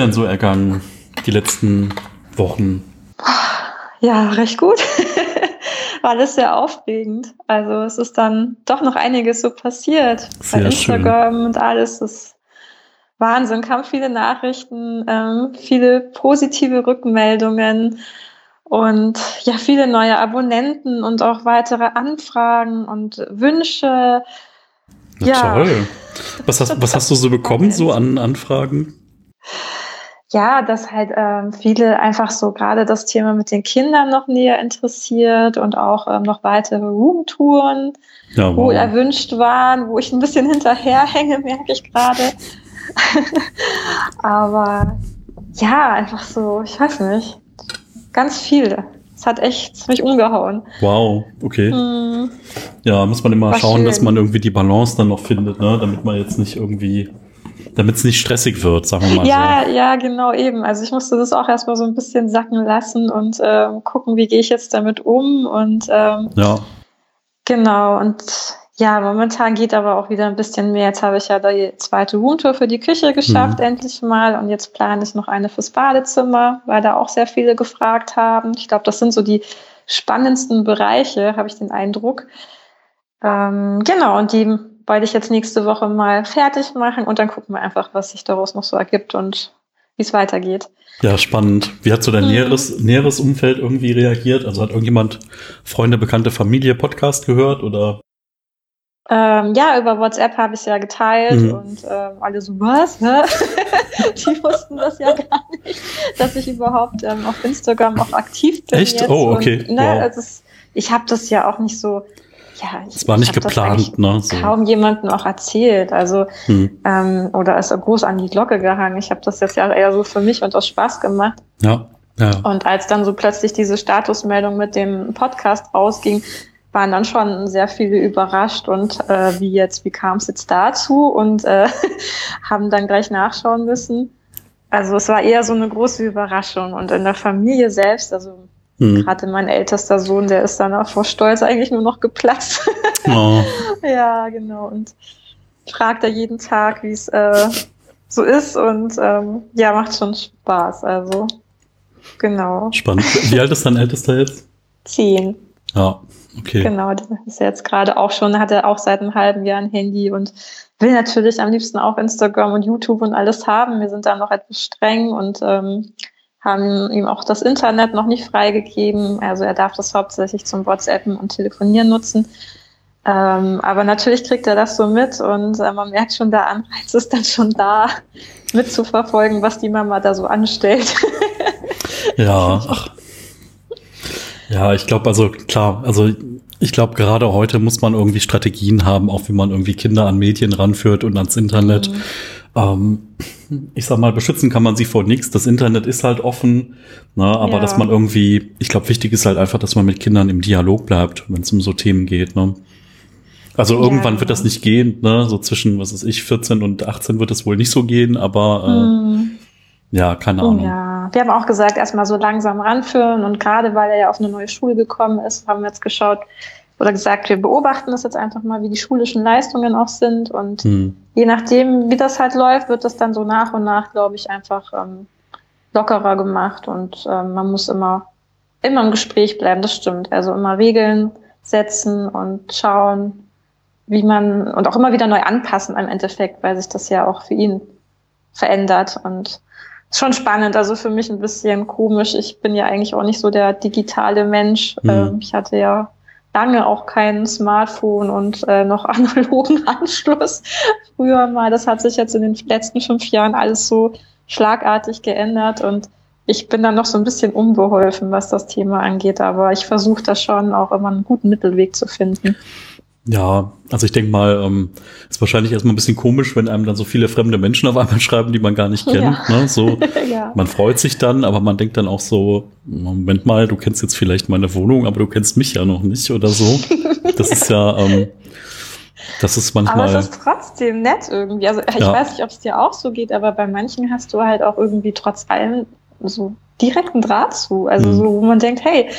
denn so ergangen die letzten Wochen? Ja, recht gut. War alles sehr aufregend. Also es ist dann doch noch einiges so passiert. Sehr Bei Instagram schön. und alles. Das ist Wahnsinn. Kamen viele Nachrichten, ähm, viele positive Rückmeldungen und ja, viele neue Abonnenten und auch weitere Anfragen und Wünsche. Na Ja. toll. Was hast, was hast du so bekommen, so an Anfragen? Ja, dass halt ähm, viele einfach so gerade das Thema mit den Kindern noch näher interessiert und auch ähm, noch weitere Roomtouren Ja, wohl wow. erwünscht waren, wo ich ein bisschen hinterherhänge, merke ich gerade. Aber ja, einfach so, ich weiß nicht, ganz viel. Es hat echt mich umgehauen. Wow, okay. Hm, Ja, muss man immer War schauen, dass schön. man irgendwie die Balance dann noch findet, ne? damit man jetzt nicht irgendwie, damit es nicht stressig wird, sagen wir mal ja, ja, genau eben. Also ich musste das auch erstmal so ein bisschen sacken lassen und ähm, gucken, wie gehe ich jetzt damit um und ähm, so. Ja, Genau, und ja, momentan geht aber auch wieder ein bisschen mehr. Jetzt habe ich ja die zweite Roomtour für die Küche geschafft, Mhm. endlich mal. Und jetzt plane ich noch eine fürs Badezimmer, weil da auch sehr viele gefragt haben. Ich glaube, das sind so die spannendsten Bereiche, habe ich den Eindruck. Ähm, genau, und die wollte ich jetzt nächste Woche mal fertig machen und dann gucken wir einfach, was sich daraus noch so ergibt und wie es weitergeht. ja, spannend. Wie hat so dein Mhm. näheres, näheres Umfeld irgendwie reagiert? Also hat irgendjemand Freunde, Bekannte, Familie Podcast gehört oder? Ähm, ja, über WhatsApp habe ich es ja geteilt Mhm. und ähm, alle so, was? Hä? Die wussten das ja gar nicht, dass ich überhaupt ähm, auf Instagram auch aktiv bin. Echt? Jetzt. Oh, okay. Und, ne, Wow. also es, ich habe das ja auch nicht so, ja, ich, Es war nicht geplant, ne? So. kaum jemandem auch erzählt. Also, Hm. ähm, oder ist groß an die Glocke gehangen. Ich habe das jetzt ja eher so für mich und aus Spaß gemacht. Ja, ja. Und als dann so plötzlich diese Statusmeldung mit dem Podcast rausging, waren dann schon sehr viele überrascht und äh, wie jetzt, wie kam es jetzt dazu und äh, haben dann gleich nachschauen müssen. Also es war eher so eine große Überraschung und in der Familie selbst, also Hm. gerade mein ältester Sohn, der ist dann auch vor Stolz eigentlich nur noch geplatzt. Oh, ja, genau und fragt er jeden Tag, wie es äh, so ist und ähm, ja, macht schon Spaß. Also genau. spannend. Wie alt ist dein Ältester jetzt? Zehn. Ja, okay. Genau, der ist jetzt gerade auch schon, hat er auch seit einem halben Jahr ein Handy und will natürlich am liebsten auch Instagram und YouTube und alles haben. Wir sind da noch etwas streng und ähm, haben ihm auch das Internet noch nicht freigegeben. Also er darf das hauptsächlich zum WhatsAppen und Telefonieren nutzen. Ähm, aber natürlich kriegt er das so mit und äh, man merkt schon, der Anreiz ist dann schon da, mitzuverfolgen, was die Mama da so anstellt. Ja, ach. Ja, ich glaube, also klar, also ich glaube, gerade heute muss man irgendwie Strategien haben, auch wie man irgendwie Kinder an Medien ranführt und ans Internet. Mhm. Ähm, ich sag mal, beschützen kann man sie vor nichts. Das Internet ist halt offen, ne, aber Ja. dass man irgendwie, ich glaube, wichtig ist halt einfach, dass man mit Kindern im Dialog bleibt, wenn es um so Themen geht. Ne? Also Ja, irgendwann wird genau. das nicht gehen, ne? So zwischen, was weiß ich, 14 und 18 wird es wohl nicht so gehen, aber äh, Mhm. ja, keine Ahnung. ja, wir haben auch gesagt, erstmal so langsam ranführen und gerade weil er ja auf eine neue Schule gekommen ist, haben wir jetzt geschaut oder gesagt, wir beobachten das jetzt einfach mal, wie die schulischen Leistungen auch sind und Hm. je nachdem, wie das halt läuft, wird das dann so nach und nach, glaube ich, einfach ähm, lockerer gemacht und ähm, man muss immer, immer im Gespräch bleiben, das stimmt. Also immer Regeln setzen und schauen, wie man und auch immer wieder neu anpassen im Endeffekt, weil sich das ja auch für ihn verändert und ist schon spannend, also für mich ein bisschen komisch. Ich bin ja eigentlich auch nicht so der digitale Mensch. Mhm. Ähm, ich hatte ja lange auch kein Smartphone und äh, noch analogen Anschluss früher mal. Das hat sich jetzt in den letzten fünf Jahren alles so schlagartig geändert und ich bin dann noch so ein bisschen unbeholfen, was das Thema angeht, aber ich versuche da schon auch immer einen guten Mittelweg zu finden. Ja, also ich denke mal, ähm, ist wahrscheinlich erstmal ein bisschen komisch, wenn einem dann so viele fremde Menschen auf einmal schreiben, die man gar nicht kennt. Ne? So, ja. man freut sich dann, aber man denkt dann auch so, Moment mal, du kennst jetzt vielleicht meine Wohnung, aber du kennst mich ja noch nicht oder so. Das ist ja, ähm, das ist Aber manchmal. es ist trotzdem nett irgendwie. Also ich Ja. weiß nicht, ob es dir auch so geht, aber bei manchen hast du halt auch irgendwie trotz allem so direkten Draht zu. Also Mhm. so, wo man denkt, hey,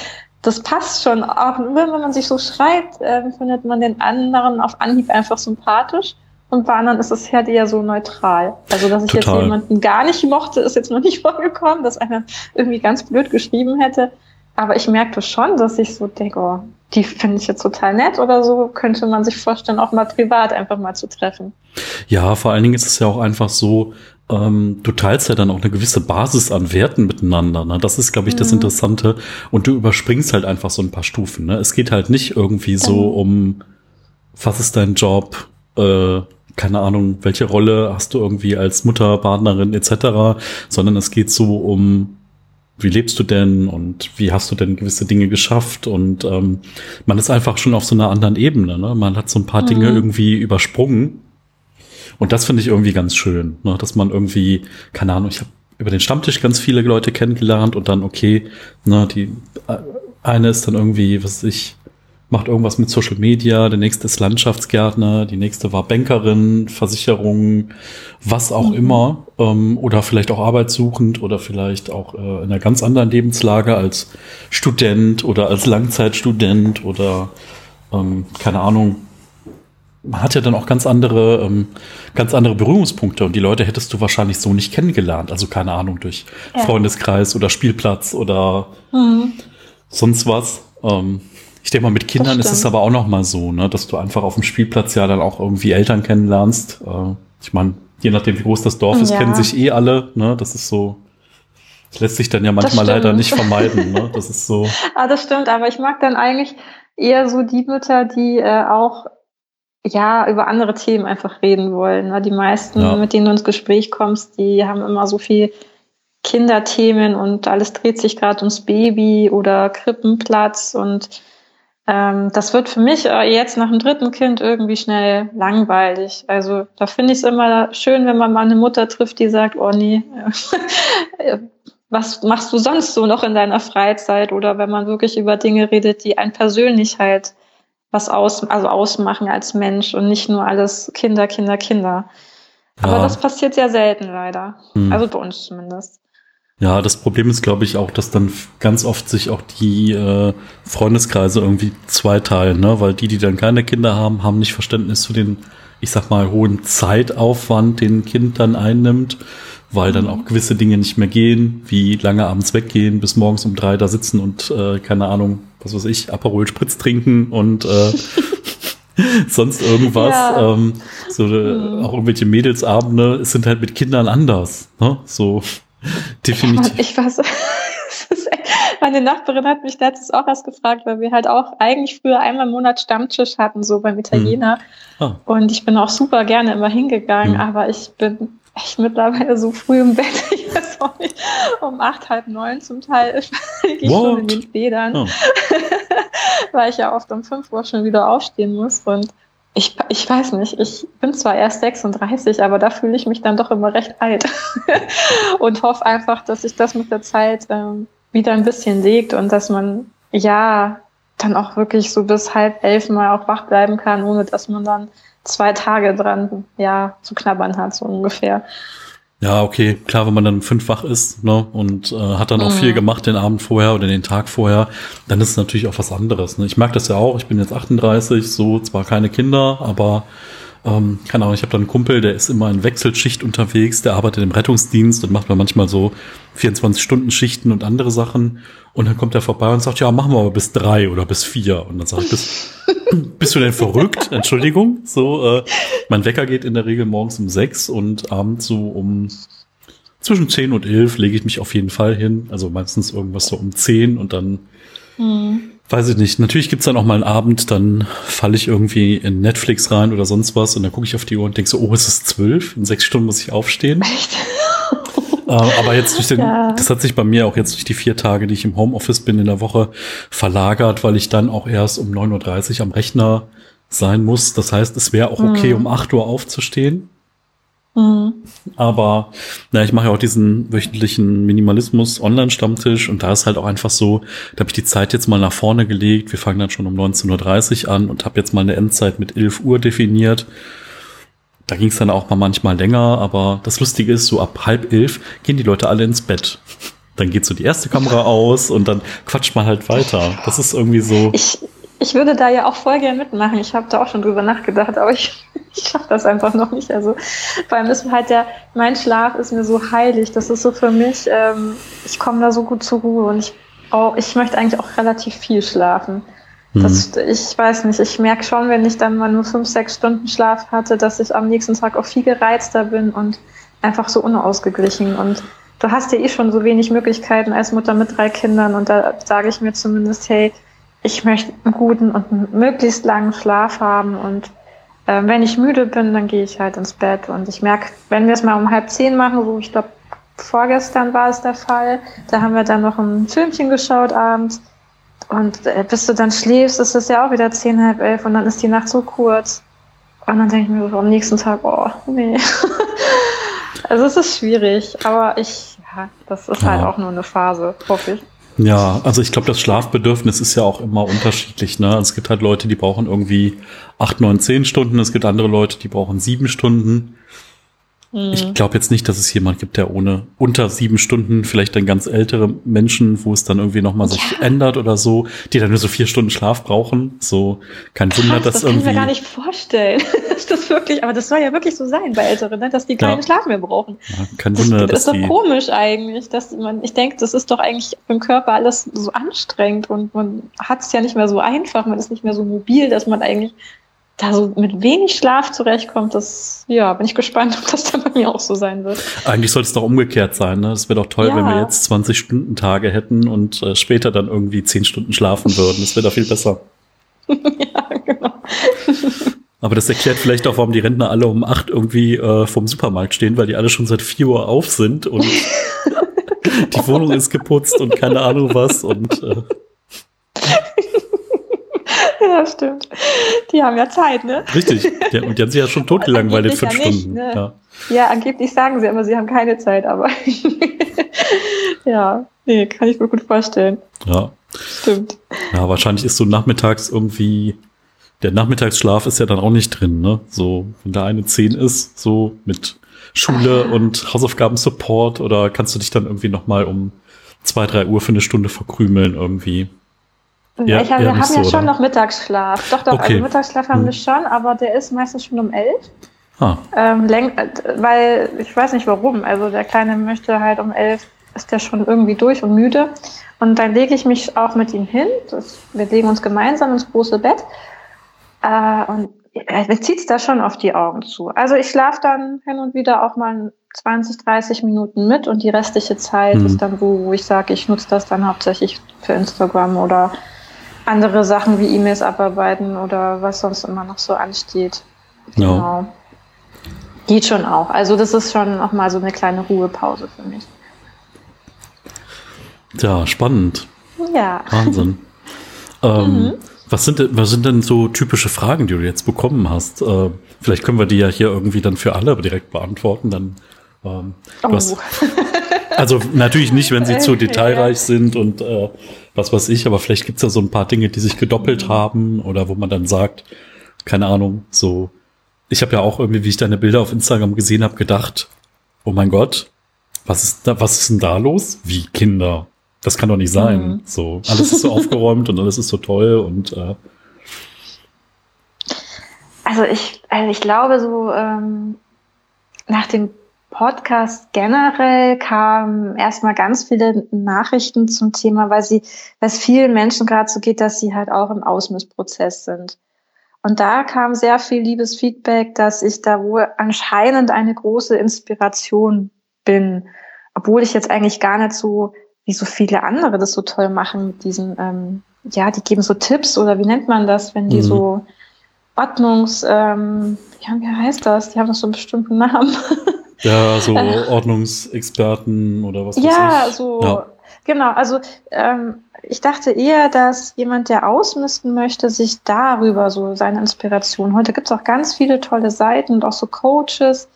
das passt schon. Auch wenn man sich so schreibt, ähm, findet man den anderen auf Anhieb einfach sympathisch. und bei anderen ist es halt eher so neutral. Also, dass ich Total. jetzt jemanden gar nicht mochte, ist jetzt noch nicht vorgekommen, dass einer irgendwie ganz blöd geschrieben hätte. Aber ich merkte schon, dass ich so denke, oh, die finde ich jetzt total nett oder so, könnte man sich vorstellen, auch mal privat einfach mal zu treffen. Ja, vor allen Dingen ist es ja auch einfach so, ähm, du teilst ja dann auch eine gewisse Basis an Werten miteinander. Ne? Das ist, glaube ich, das Mhm. Interessante. Und du überspringst halt einfach so ein paar Stufen. Ne? Es geht halt nicht irgendwie so Mhm. um, was ist dein Job, äh, keine Ahnung, welche Rolle hast du irgendwie als Mutter, Partnerin etc., sondern es geht so um, wie lebst du denn und wie hast du denn gewisse Dinge geschafft und ähm, man ist einfach schon auf so einer anderen Ebene. Ne? Man hat so ein paar Dinge Mhm. irgendwie übersprungen und das finde ich irgendwie ganz schön, ne? dass man irgendwie, keine Ahnung, ich habe über den Stammtisch ganz viele Leute kennengelernt und dann, okay, ne, die äh, eine ist dann irgendwie, was weiß ich, macht irgendwas mit Social Media, der nächste ist Landschaftsgärtner, die nächste war Bankerin, Versicherung, was auch Mhm. immer, ähm, oder vielleicht auch arbeitssuchend oder vielleicht auch äh, in einer ganz anderen Lebenslage als Student oder als Langzeitstudent oder ähm, keine Ahnung, man hat ja dann auch ganz andere, ähm, ganz andere Berührungspunkte und die Leute hättest du wahrscheinlich so nicht kennengelernt. Also keine Ahnung, durch Ja. Freundeskreis oder Spielplatz oder Mhm. sonst was. Ähm, ich denke mal, mit Kindern ist es aber auch noch mal so, ne, dass du einfach auf dem Spielplatz ja dann auch irgendwie Eltern kennenlernst. Äh, ich meine, je nachdem, wie groß das Dorf ist, Ja. kennen sich eh alle. Ne, das ist so. Das lässt sich dann ja manchmal leider nicht vermeiden. Ne? Das ist so. Ah, das stimmt, aber ich mag dann eigentlich eher so die Mütter, die äh, auch ja über andere Themen einfach reden wollen. Ne? Die meisten, Ja. mit denen du ins Gespräch kommst, die haben immer so viel Kinderthemen und alles dreht sich gerade ums Baby oder Krippenplatz und ähm, das wird für mich äh, jetzt nach dem dritten Kind irgendwie schnell langweilig. Also da finde ich es immer schön, wenn man mal eine Mutter trifft, die sagt, oh nee, äh, was machst du sonst so noch in deiner Freizeit? Oder wenn man wirklich über Dinge redet, die einen persönlich halt was aus, also ausmachen als Mensch und nicht nur alles Kinder, Kinder, Kinder. Aber Ja. das passiert sehr selten leider. Hm. Also bei uns zumindest. Ja, das Problem ist, glaube ich, auch, dass dann ganz oft sich auch die äh, Freundeskreise irgendwie zweiteilen, ne? Weil die, die dann keine Kinder haben, haben nicht Verständnis für den, ich sag mal, hohen Zeitaufwand, den ein Kind dann einnimmt, weil dann auch gewisse Dinge nicht mehr gehen, wie lange abends weggehen, bis morgens um drei da sitzen und äh, keine Ahnung, was weiß ich, Aperol Spritz trinken und äh, sonst irgendwas. Ja. Ähm, so äh, Mhm. auch irgendwelche Mädelsabende, es sind halt mit Kindern anders, ne? So definitiv. Ich weiß, meine Nachbarin hat mich letztens auch erst gefragt, weil wir halt auch eigentlich früher einmal im Monat Stammtisch hatten, so beim Italiener. Ah. Und ich bin auch super gerne immer hingegangen, Mhm. aber ich bin echt mittlerweile so früh im Bett. Ich weiß auch nicht, um acht, halb neun zum Teil liege ich schon in den Federn, Oh. weil ich ja oft um fünf Uhr schon wieder aufstehen muss. Und ich, ich weiß nicht, ich bin zwar erst 36, aber da fühle ich mich dann doch immer recht alt. und hoffe einfach, dass sich das mit der Zeit ähm, wieder ein bisschen legt und dass man ja dann auch wirklich so bis halb elf mal auch wach bleiben kann, ohne dass man dann zwei Tage dran ja zu knabbern hat, so ungefähr. Ja, okay, klar, wenn man dann um fünf wach ist ne, und äh, hat dann auch Mhm. viel gemacht den Abend vorher oder den Tag vorher, dann ist es natürlich auch was anderes. Ne? Ich mag das ja auch, ich bin jetzt 38, so zwar keine Kinder, aber ähm, keine Ahnung, ich habe da einen Kumpel, der ist immer in Wechselschicht unterwegs, der arbeitet im Rettungsdienst und macht mal manchmal so 24-Stunden-Schichten und andere Sachen. Und dann kommt er vorbei und sagt, ja, machen wir aber bis drei oder bis vier. Und dann sage ich, bist, bist du denn verrückt? Entschuldigung. So, äh, mein Wecker geht in der Regel morgens um sechs und abends so um zwischen zehn und elf lege ich mich auf jeden Fall hin. Also meistens irgendwas so um zehn und dann Hm. Weiß ich nicht. Natürlich gibt's dann auch mal einen Abend, dann falle ich irgendwie in Netflix rein oder sonst was und dann gucke ich auf die Uhr und denke so, oh, es ist zwölf, in sechs Stunden muss ich aufstehen. Echt? Äh, aber jetzt durch den, Ja. das hat sich bei mir auch jetzt durch die vier Tage, die ich im Homeoffice bin in der Woche, verlagert, weil ich dann auch erst um 9.30 Uhr am Rechner sein muss. Das heißt, es wäre auch okay, Mhm. um 8 Uhr aufzustehen. Hm. Aber na, ich mache ja auch diesen wöchentlichen Minimalismus-Online-Stammtisch und da ist halt auch einfach so, da habe ich die Zeit jetzt mal nach vorne gelegt. Wir fangen dann schon um 19.30 Uhr an und habe jetzt mal eine Endzeit mit 11 Uhr definiert. Da ging es dann auch mal manchmal länger, aber das Lustige ist, so ab halb elf gehen die Leute alle ins Bett. Dann geht so die erste Kamera aus und dann quatscht man halt weiter. Das ist irgendwie so. Ich, ich würde da ja auch voll gern mitmachen. Ich habe da auch schon drüber nachgedacht, aber ich, ich schaffe das einfach noch nicht. Also vor allem ist halt der, mein Schlaf ist mir so heilig. Das ist so für mich, ähm, ich komme da so gut zur Ruhe und ich, oh, ich möchte eigentlich auch relativ viel schlafen. Das, mhm. ich weiß nicht, ich merke schon, wenn ich dann mal nur fünf, sechs Stunden Schlaf hatte, dass ich am nächsten Tag auch viel gereizter bin und einfach so unausgeglichen. Und du hast ja eh schon so wenig Möglichkeiten als Mutter mit drei Kindern. Und da sage ich mir zumindest, hey, ich möchte einen guten und einen möglichst langen Schlaf haben. Und äh, wenn ich müde bin, dann gehe ich halt ins Bett. Und ich merke, wenn wir es mal um halb zehn machen, so ich glaube, vorgestern war es der Fall, da haben wir dann noch ein Filmchen geschaut abends. Und äh, bis du dann schläfst, ist es ja auch wieder zehn, halb elf und dann ist die Nacht so kurz. Und dann denke ich mir so am nächsten Tag, oh, nee. also es ist schwierig, aber ich, ja, das ist halt halt auch nur eine Phase, hoffe ich. Ja, also ich glaube, das Schlafbedürfnis ist ja auch immer unterschiedlich. Ne? Also es gibt halt Leute, die brauchen irgendwie acht, neun, zehn Stunden. Es gibt andere Leute, die brauchen sieben Stunden. Ich mhm. glaube jetzt nicht, dass es jemand gibt, der ohne unter sieben Stunden, vielleicht dann ganz ältere Menschen, wo es dann irgendwie nochmal sich ja. ändert oder so, die dann nur so vier Stunden Schlaf brauchen. So kein Wunder, dass das irgendwie. Das kann ich mir gar nicht vorstellen. das wirklich, aber das soll ja wirklich so sein bei Älteren, ne? dass die keinen ja. Schlaf mehr brauchen. Ja, kein Wunder, das, das ist doch komisch eigentlich, dass man, ich denke, das ist doch eigentlich im Körper alles so anstrengend und man hat es ja nicht mehr so einfach, man ist nicht mehr so mobil, dass man eigentlich da so mit wenig Schlaf zurechtkommt, das, ja, bin ich gespannt, ob das dann bei mir auch so sein wird. Eigentlich sollte es doch umgekehrt sein, ne? Es wäre doch toll, ja. wenn wir jetzt 20 Stunden Tage hätten und äh, später dann irgendwie 10 Stunden schlafen würden. Das wäre doch viel besser. ja, genau. Aber das erklärt vielleicht auch, warum die Rentner alle um 8 irgendwie äh, vom Supermarkt stehen, weil die alle schon seit 4 Uhr auf sind und die Wohnung ist geputzt und keine Ahnung was und äh, ja, stimmt. Die haben ja Zeit, ne? Richtig. Die, und die haben sich ja schon totgelangweilt in fünf ja nicht, Stunden. Ne? Ja. ja, angeblich sagen sie immer, sie haben keine Zeit, aber ja, nee, kann ich mir gut vorstellen. Ja. Stimmt. Ja, wahrscheinlich ist so nachmittags irgendwie, der Nachmittagsschlaf ist ja dann auch nicht drin, ne? So, wenn da eine 10 ist, so mit Schule ah. und Hausaufgaben-Support oder kannst du dich dann irgendwie nochmal um zwei, drei Uhr für eine Stunde verkrümeln irgendwie? Ja, ich hab, wir haben so, ja schon oder? noch Mittagsschlaf. Doch, doch, also okay. also Mittagsschlaf haben hm. wir schon, aber der ist meistens schon um elf. Ah. Ähm, weil ich weiß nicht warum. Also der Kleine möchte halt um elf, ist der schon irgendwie durch und müde. Und dann lege ich mich auch mit ihm hin. Das, wir legen uns gemeinsam ins große Bett. Äh, und er zieht es da schon auf die Augen zu. Also ich schlafe dann hin und wieder auch mal 20, 30 Minuten mit und die restliche Zeit mhm. ist dann, wo, wo ich sage, ich nutze das dann hauptsächlich für Instagram oder andere Sachen wie E-Mails abarbeiten oder was sonst immer noch so ansteht. Genau. Ja. Geht schon auch. Also das ist schon auch mal so eine kleine Ruhepause für mich. Ja, spannend. Ja. Wahnsinn. ähm, mhm. was, sind, was sind denn so typische Fragen, die du jetzt bekommen hast? Äh, vielleicht können wir die ja hier irgendwie dann für alle direkt beantworten. Dann, ähm, oh. hast, also natürlich nicht, wenn sie zu detailreich sind und äh, was weiß ich, aber vielleicht gibt's ja so ein paar Dinge, die sich gedoppelt haben oder wo man dann sagt, keine Ahnung, so. Ich habe ja auch irgendwie, wie ich deine Bilder auf Instagram gesehen habe, gedacht, oh mein Gott, was ist da, was ist denn da los? Wie Kinder? Das kann doch nicht sein. Mhm. So, alles ist so aufgeräumt und alles ist so toll und äh, also ich, also ich glaube so ähm, nach dem Podcast generell kamen erstmal ganz viele Nachrichten zum Thema, weil sie, weil es vielen Menschen gerade so geht, dass sie halt auch im Ausmissprozess sind. Und da kam sehr viel liebes Feedback, dass ich da wohl anscheinend eine große Inspiration bin, obwohl ich jetzt eigentlich gar nicht so, wie so viele andere das so toll machen mit diesen, ähm, ja, die geben so Tipps oder wie nennt man das, wenn die mhm. so Ordnungs, ähm, ja, wie heißt das? Die haben doch so einen bestimmten Namen. Ja, so äh, Ordnungsexperten oder was Ja, ich. so, ja. genau. Also ähm, ich dachte eher, dass jemand, der ausmisten möchte, sich darüber so seine Inspiration. Heute gibt es auch ganz viele tolle Seiten und auch so Coaches.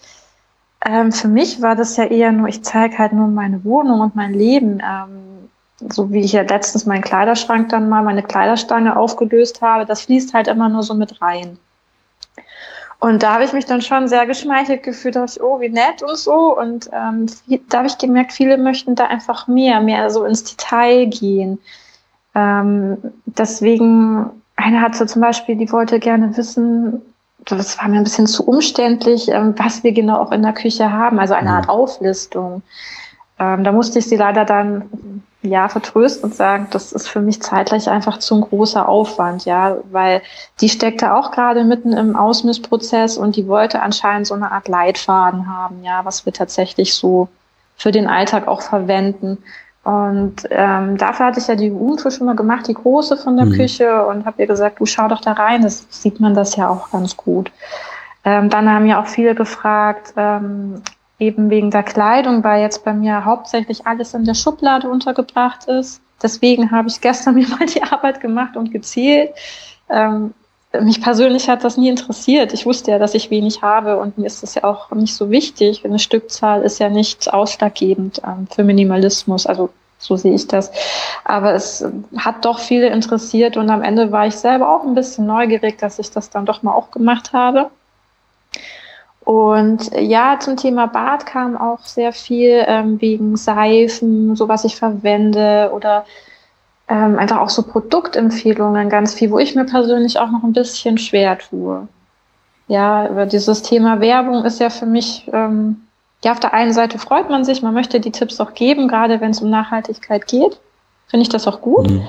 Ähm, für mich war das ja eher nur, ich zeige halt nur meine Wohnung und mein Leben. Ähm, so wie ich ja letztens meinen Kleiderschrank dann mal, meine Kleiderstange aufgelöst habe, das fließt halt immer nur so mit rein. Und da habe ich mich dann schon sehr geschmeichelt gefühlt, dachte ich, oh, wie nett und so. Und ähm, da habe ich gemerkt, viele möchten da einfach mehr, mehr so ins Detail gehen. Ähm, deswegen eine hatte zum Beispiel, die wollte gerne wissen, das war mir ein bisschen zu umständlich, ähm, was wir genau auch in der Küche haben, also eine Art Auflistung. Ähm, da musste ich sie leider dann ja vertrösten und sagen, das ist für mich zeitlich einfach zu ein großer Aufwand, ja, weil die steckte auch gerade mitten im Ausmissprozess und die wollte anscheinend so eine Art Leitfaden haben, ja, was wir tatsächlich so für den Alltag auch verwenden. Und ähm, dafür hatte ich ja die UNFO schon mal gemacht, die große von der mhm. Küche, und habe ihr gesagt, du schau doch da rein, das sieht man das ja auch ganz gut. Ähm, dann haben ja auch viele gefragt, ähm, eben wegen der Kleidung, weil jetzt bei mir hauptsächlich alles in der Schublade untergebracht ist. Deswegen habe ich gestern mir mal die Arbeit gemacht und gezählt. Ähm, mich persönlich hat das nie interessiert. Ich wusste ja, dass ich wenig habe und mir ist das ja auch nicht so wichtig. Eine Stückzahl ist ja nicht ausschlaggebend ähm, für Minimalismus. Also so sehe ich das. Aber es hat doch viele interessiert und am Ende war ich selber auch ein bisschen neugierig, dass ich das dann doch mal auch gemacht habe. Und ja, zum Thema Bad kam auch sehr viel ähm, wegen Seifen, so was ich verwende oder ähm, einfach auch so Produktempfehlungen ganz viel, wo ich mir persönlich auch noch ein bisschen schwer tue. Ja, über dieses Thema Werbung ist ja für mich, ähm, ja, auf der einen Seite freut man sich, man möchte die Tipps auch geben, gerade wenn es um Nachhaltigkeit geht, finde ich das auch gut. Mhm.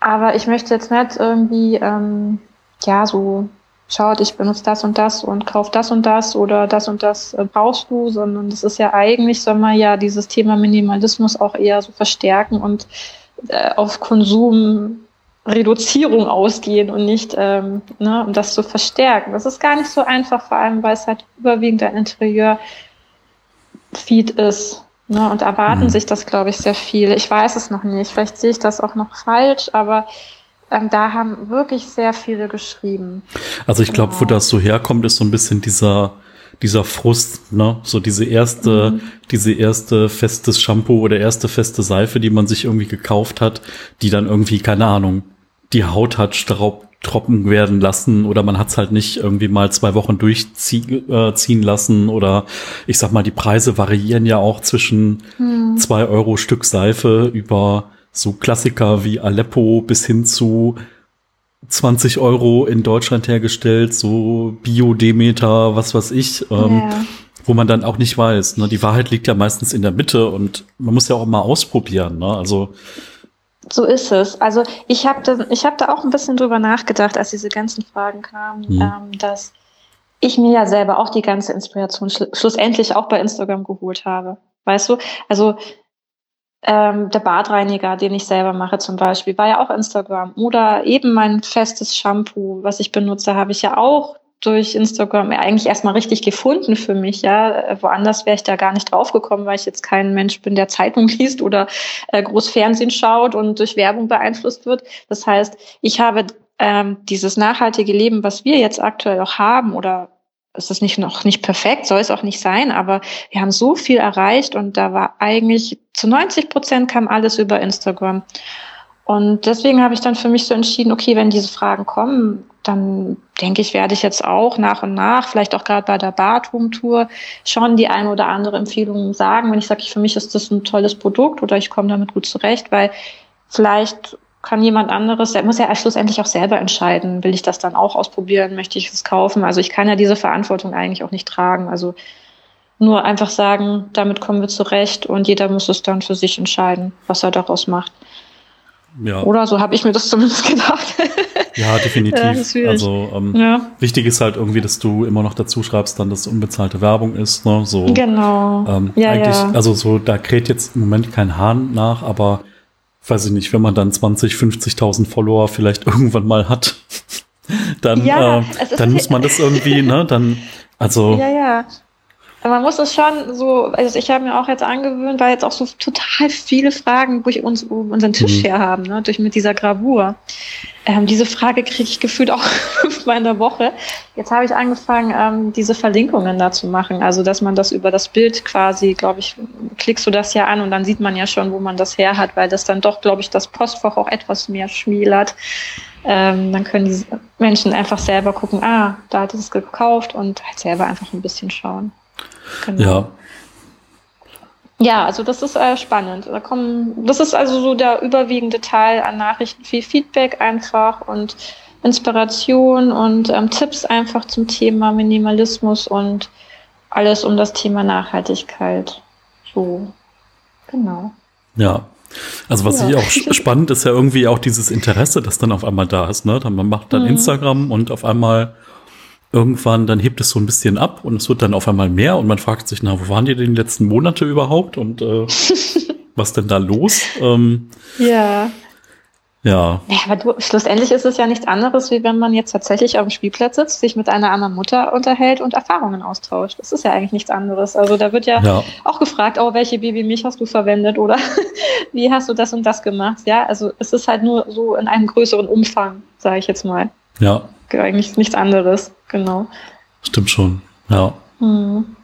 Aber ich möchte jetzt nicht irgendwie, ähm, ja, so, schaut, ich benutze das und das und kauf das und das oder das und das äh, brauchst du, sondern das ist ja eigentlich, soll man ja dieses Thema Minimalismus auch eher so verstärken und äh, auf Konsumreduzierung ausgehen und nicht, ähm, ne, um das zu verstärken. Das ist gar nicht so einfach, vor allem weil es halt überwiegend ein Interieur-Feed ist. Ne, und erwarten mhm. sich das, glaube ich, sehr viele. Ich weiß es noch nicht. Vielleicht sehe ich das auch noch falsch, aber ähm, da haben wirklich sehr viele geschrieben. Also ich glaube, genau. wo das so herkommt, ist so ein bisschen dieser dieser Frust, ne? So diese erste, mhm. diese erste festes Shampoo oder erste feste Seife, die man sich irgendwie gekauft hat, die dann irgendwie, keine Ahnung, die Haut hat staubtrocken werden lassen oder man hat es halt nicht irgendwie mal zwei Wochen durchziehen äh, lassen oder ich sag mal, die Preise variieren ja auch zwischen mhm. zwei Euro Stück Seife über so Klassiker wie Aleppo bis hin zu 20 Euro in Deutschland hergestellt, so Bio-Demeter, was weiß ich, ähm, ja. wo man dann auch nicht weiß. Ne? Die Wahrheit liegt ja meistens in der Mitte und man muss ja auch mal ausprobieren. Ne? Also so ist es. Also ich habe da, ich hab da auch ein bisschen drüber nachgedacht, als diese ganzen Fragen kamen, mhm. ähm, dass ich mir ja selber auch die ganze Inspiration schl schlussendlich auch bei Instagram geholt habe. Weißt du? Also ähm, der Badreiniger, den ich selber mache zum Beispiel, war ja auch Instagram. Oder eben mein festes Shampoo, was ich benutze, habe ich ja auch durch Instagram eigentlich erstmal richtig gefunden für mich. Ja, woanders wäre ich da gar nicht draufgekommen, weil ich jetzt kein Mensch bin, der Zeitung liest oder äh, groß Fernsehen schaut und durch Werbung beeinflusst wird. Das heißt, ich habe ähm, dieses nachhaltige Leben, was wir jetzt aktuell auch haben oder es ist nicht noch nicht perfekt, soll es auch nicht sein, aber wir haben so viel erreicht und da war eigentlich zu 90 Prozent kam alles über Instagram. Und deswegen habe ich dann für mich so entschieden, okay, wenn diese Fragen kommen, dann denke ich, werde ich jetzt auch nach und nach, vielleicht auch gerade bei der Bartum-Tour, schon die eine oder andere Empfehlung sagen, wenn ich sage, für mich ist das ein tolles Produkt oder ich komme damit gut zurecht, weil vielleicht kann jemand anderes, der muss ja schlussendlich auch selber entscheiden, will ich das dann auch ausprobieren, möchte ich es kaufen. Also ich kann ja diese Verantwortung eigentlich auch nicht tragen. Also nur einfach sagen, damit kommen wir zurecht und jeder muss es dann für sich entscheiden, was er daraus macht. Ja. Oder so habe ich mir das zumindest gedacht. Ja, definitiv. Ja, also ähm, ja. wichtig ist halt irgendwie, dass du immer noch dazu schreibst, dann, dass unbezahlte Werbung ist. Ne? So, genau. Ähm, ja, eigentlich, ja. also so, da kräht jetzt im Moment kein Hahn nach, aber weiß ich nicht, wenn man dann 20, 50.000 Follower vielleicht irgendwann mal hat, dann, ja, äh, dann muss man das irgendwie, ne, dann, also. Ja, ja. Man muss es schon so, also ich habe mir auch jetzt angewöhnt, weil jetzt auch so total viele Fragen durch uns, unseren Tisch mhm. her haben, ne, durch mit dieser Gravur. Ähm, diese Frage kriege ich gefühlt auch fünfmal in der Woche. Jetzt habe ich angefangen, ähm, diese Verlinkungen da zu machen. Also, dass man das über das Bild quasi, glaube ich, klickst du das ja an und dann sieht man ja schon, wo man das her hat, weil das dann doch, glaube ich, das Postfach auch etwas mehr schmälert. Ähm, dann können die Menschen einfach selber gucken, ah, da hat es gekauft und halt selber einfach ein bisschen schauen. Genau. Ja. Ja, also das ist äh, spannend. Da kommen, das ist also so der überwiegende Teil an Nachrichten, viel Feedback einfach und Inspiration und ähm, Tipps einfach zum Thema Minimalismus und alles um das Thema Nachhaltigkeit. So, genau. Ja. Also was ja. ich auch spannend ist ja irgendwie auch dieses Interesse, das dann auf einmal da ist. Ne? Man macht dann mhm. Instagram und auf einmal irgendwann, dann hebt es so ein bisschen ab und es wird dann auf einmal mehr und man fragt sich, na, wo waren die denn die letzten Monate überhaupt und äh, was denn da los? Ähm, ja. Ja. Ja, aber du, schlussendlich ist es ja nichts anderes, wie wenn man jetzt tatsächlich auf dem Spielplatz sitzt, sich mit einer anderen Mutter unterhält und Erfahrungen austauscht. Das ist ja eigentlich nichts anderes. Also da wird ja, ja. auch gefragt, oh, welche Babymilch hast du verwendet oder wie hast du das und das gemacht? Ja, also es ist halt nur so in einem größeren Umfang, sage ich jetzt mal. Ja. Eigentlich nichts anderes, genau. Stimmt schon, ja. Hm.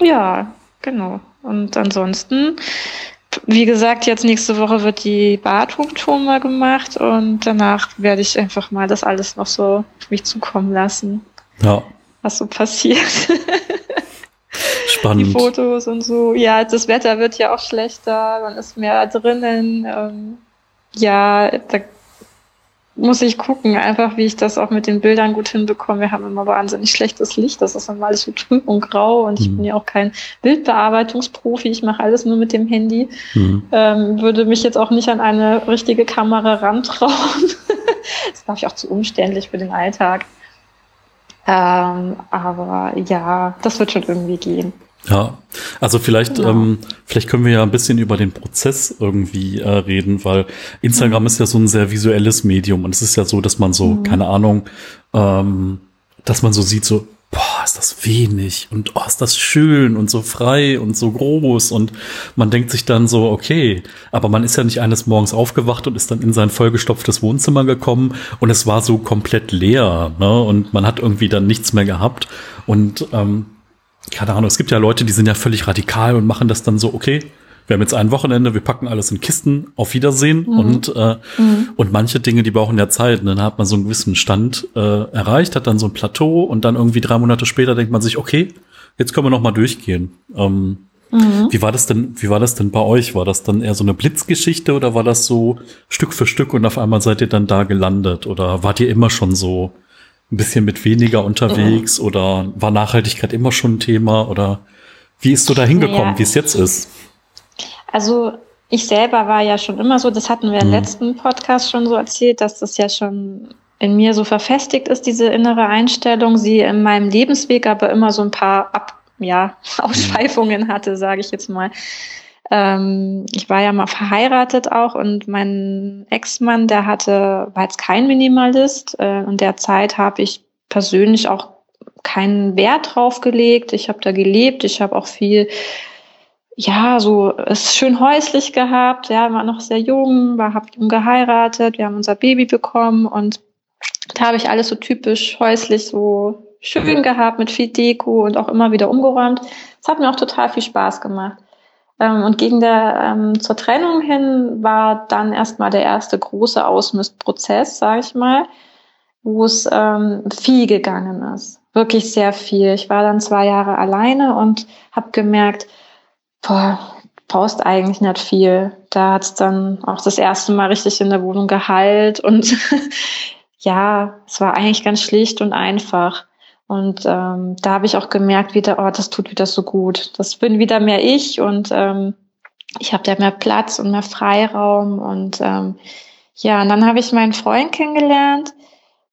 Ja, genau. Und ansonsten wie gesagt, jetzt nächste Woche wird die Barthum-Tour mal gemacht und danach werde ich einfach mal das alles noch so auf mich zukommen lassen. Ja. Was so passiert. Spannend. Die Fotos und so. Ja, das Wetter wird ja auch schlechter, man ist mehr drinnen. Ähm, ja, da muss ich gucken, einfach wie ich das auch mit den Bildern gut hinbekomme. Wir haben immer wahnsinnig schlechtes Licht, das ist immer alles so trüb und grau und ich mhm. bin ja auch kein Bildbearbeitungsprofi, ich mache alles nur mit dem Handy. Mhm. Ähm, würde mich jetzt auch nicht an eine richtige Kamera rantrauen. das glaube ich auch zu umständlich für den Alltag. Ähm, aber ja, das wird schon irgendwie gehen. Ja, also vielleicht, genau. ähm, vielleicht können wir ja ein bisschen über den Prozess irgendwie äh, reden, weil Instagram mhm. ist ja so ein sehr visuelles Medium und es ist ja so, dass man so, mhm. keine Ahnung, ähm, dass man so sieht, so, boah, ist das wenig und oh, ist das schön und so frei und so groß und man denkt sich dann so, okay, aber man ist ja nicht eines Morgens aufgewacht und ist dann in sein vollgestopftes Wohnzimmer gekommen und es war so komplett leer, ne? Und man hat irgendwie dann nichts mehr gehabt und ähm, keine Ahnung, es gibt ja Leute, die sind ja völlig radikal und machen das dann so, okay, wir haben jetzt ein Wochenende, wir packen alles in Kisten, auf Wiedersehen mhm. und äh, mhm. und manche Dinge, die brauchen ja Zeit. Und dann hat man so einen gewissen Stand äh, erreicht, hat dann so ein Plateau und dann irgendwie drei Monate später denkt man sich, okay, jetzt können wir noch mal durchgehen. Ähm, mhm. Wie war das denn? Wie war das denn bei euch? War das dann eher so eine Blitzgeschichte oder war das so Stück für Stück und auf einmal seid ihr dann da gelandet oder wart ihr immer schon so ein bisschen mit weniger unterwegs mhm. oder war Nachhaltigkeit immer schon ein Thema oder wie ist du da hingekommen, naja. wie es jetzt ist? Also ich selber war ja schon immer so, das hatten wir im mhm. letzten Podcast schon so erzählt, dass das ja schon in mir so verfestigt ist, diese innere Einstellung, sie in meinem Lebensweg aber immer so ein paar Ab ja, Ausschweifungen hatte, sage ich jetzt mal. Ähm, ich war ja mal verheiratet auch und mein Ex-Mann, der hatte, war jetzt kein Minimalist. Äh, in der Zeit habe ich persönlich auch keinen Wert drauf gelegt. Ich habe da gelebt, ich habe auch viel, ja, so es schön häuslich gehabt. Ja, war noch sehr jung, war hab jung geheiratet, wir haben unser Baby bekommen und da habe ich alles so typisch häuslich so schön gehabt mit viel Deko und auch immer wieder umgeräumt. Es hat mir auch total viel Spaß gemacht. Ähm, und gegen der ähm, zur Trennung hin war dann erstmal der erste große Ausmistprozess, sage ich mal, wo es ähm, viel gegangen ist. Wirklich sehr viel. Ich war dann zwei Jahre alleine und habe gemerkt, boah, brauchst eigentlich nicht viel. Da hat's dann auch das erste Mal richtig in der Wohnung geheilt und ja, es war eigentlich ganz schlicht und einfach. Und ähm, da habe ich auch gemerkt, wieder, oh, das tut wieder so gut. Das bin wieder mehr ich und ähm, ich habe da mehr Platz und mehr Freiraum. Und ähm, ja, und dann habe ich meinen Freund kennengelernt.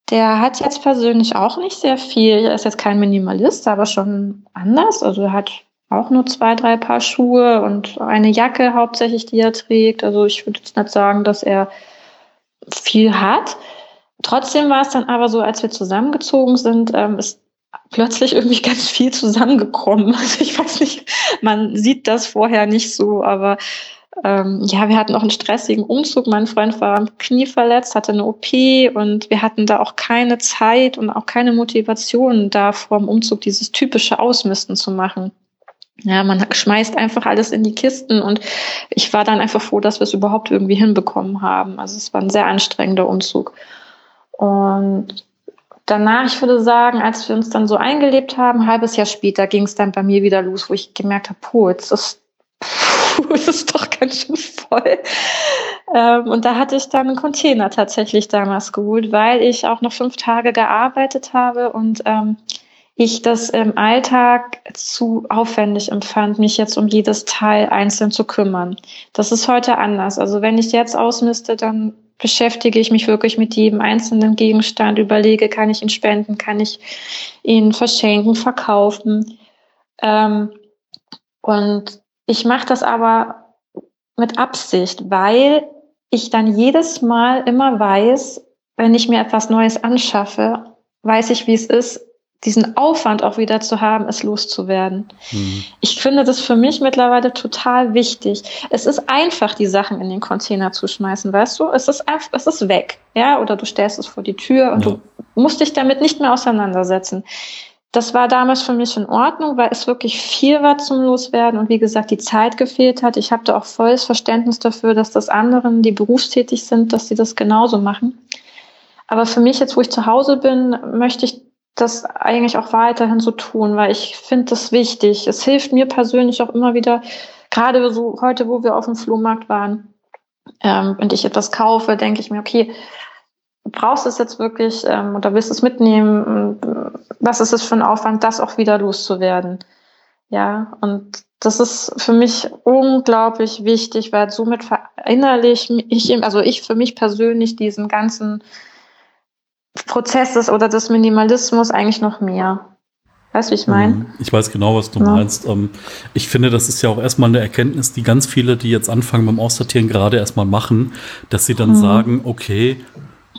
Der hat jetzt persönlich auch nicht sehr viel. Er ist jetzt kein Minimalist, aber schon anders. Also er hat auch nur zwei, drei Paar Schuhe und eine Jacke hauptsächlich, die er trägt. Also ich würde jetzt nicht sagen, dass er viel hat. Trotzdem war es dann aber so, als wir zusammengezogen sind, ähm, ist plötzlich irgendwie ganz viel zusammengekommen. Also ich weiß nicht, man sieht das vorher nicht so, aber ähm, ja, wir hatten auch einen stressigen Umzug. Mein Freund war am Knie verletzt, hatte eine OP und wir hatten da auch keine Zeit und auch keine Motivation, da vor dem Umzug dieses typische Ausmisten zu machen. Ja, man schmeißt einfach alles in die Kisten und ich war dann einfach froh, dass wir es überhaupt irgendwie hinbekommen haben. Also es war ein sehr anstrengender Umzug. Und danach, ich würde sagen, als wir uns dann so eingelebt haben, ein halbes Jahr später ging es dann bei mir wieder los, wo ich gemerkt habe, puh, jetzt ist es ist doch ganz schön voll. Ähm, und da hatte ich dann einen Container tatsächlich damals geholt, weil ich auch noch fünf Tage gearbeitet habe und ähm, ich das im Alltag zu aufwendig empfand, mich jetzt um jedes Teil einzeln zu kümmern. Das ist heute anders. Also wenn ich jetzt ausmiste, dann beschäftige ich mich wirklich mit jedem einzelnen Gegenstand, überlege, kann ich ihn spenden, kann ich ihn verschenken, verkaufen. Ähm, und ich mache das aber mit Absicht, weil ich dann jedes Mal immer weiß, wenn ich mir etwas Neues anschaffe, weiß ich, wie es ist, diesen Aufwand auch wieder zu haben, es loszuwerden. Mhm. Ich finde das für mich mittlerweile total wichtig. Es ist einfach, die Sachen in den Container zu schmeißen, weißt du? Es ist einfach, es ist weg, ja? Oder du stellst es vor die Tür und ja. du musst dich damit nicht mehr auseinandersetzen. Das war damals für mich in Ordnung, weil es wirklich viel war zum Loswerden und wie gesagt, die Zeit gefehlt hat. Ich habe da auch volles Verständnis dafür, dass das anderen, die berufstätig sind, dass sie das genauso machen. Aber für mich jetzt, wo ich zu Hause bin, möchte ich das eigentlich auch weiterhin so tun, weil ich finde das wichtig. Es hilft mir persönlich auch immer wieder, gerade so heute, wo wir auf dem Flohmarkt waren ähm, und ich etwas kaufe, denke ich mir, okay, brauchst du es jetzt wirklich ähm, oder willst du es mitnehmen? Was ist es für ein Aufwand, das auch wieder loszuwerden? Ja, und das ist für mich unglaublich wichtig, weil somit verinnerliche ich, also ich für mich persönlich diesen ganzen Prozesses oder des Minimalismus eigentlich noch mehr. Weißt du, wie ich meine? Mhm. Ich weiß genau, was du ja. meinst. Ähm, ich finde, das ist ja auch erstmal eine Erkenntnis, die ganz viele, die jetzt anfangen beim Aussortieren, gerade erstmal machen, dass sie dann mhm. sagen, okay,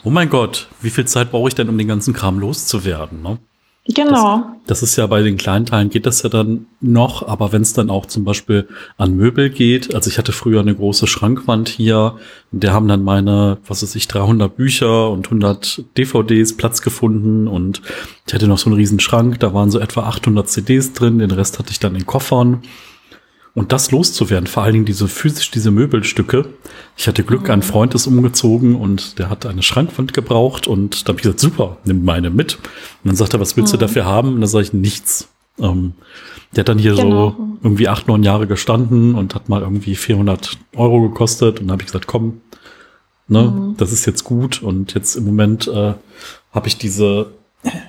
oh mein Gott, wie viel Zeit brauche ich denn, um den ganzen Kram loszuwerden? Ne? Genau. Das, das, ist ja bei den kleinen Teilen geht das ja dann noch, aber wenn es dann auch zum Beispiel an Möbel geht, also ich hatte früher eine große Schrankwand hier, der haben dann meine, was weiß ich, 300 Bücher und 100 DVDs Platz gefunden und ich hatte noch so einen riesen Schrank, da waren so etwa 800 CDs drin, den Rest hatte ich dann in Koffern und das loszuwerden, vor allen Dingen diese physisch, diese Möbelstücke. Ich hatte Glück, ein Freund ist umgezogen und der hat eine Schrankwand gebraucht und da habe ich gesagt, super, nimm meine mit. Und dann sagt er, was willst mhm. du dafür haben? Und dann sage ich, nichts. Ähm, der hat dann hier genau. so irgendwie acht, neun Jahre gestanden und hat mal irgendwie 400 Euro gekostet. Und dann habe ich gesagt, komm, ne, mhm. das ist jetzt gut. Und jetzt im Moment äh, habe ich diese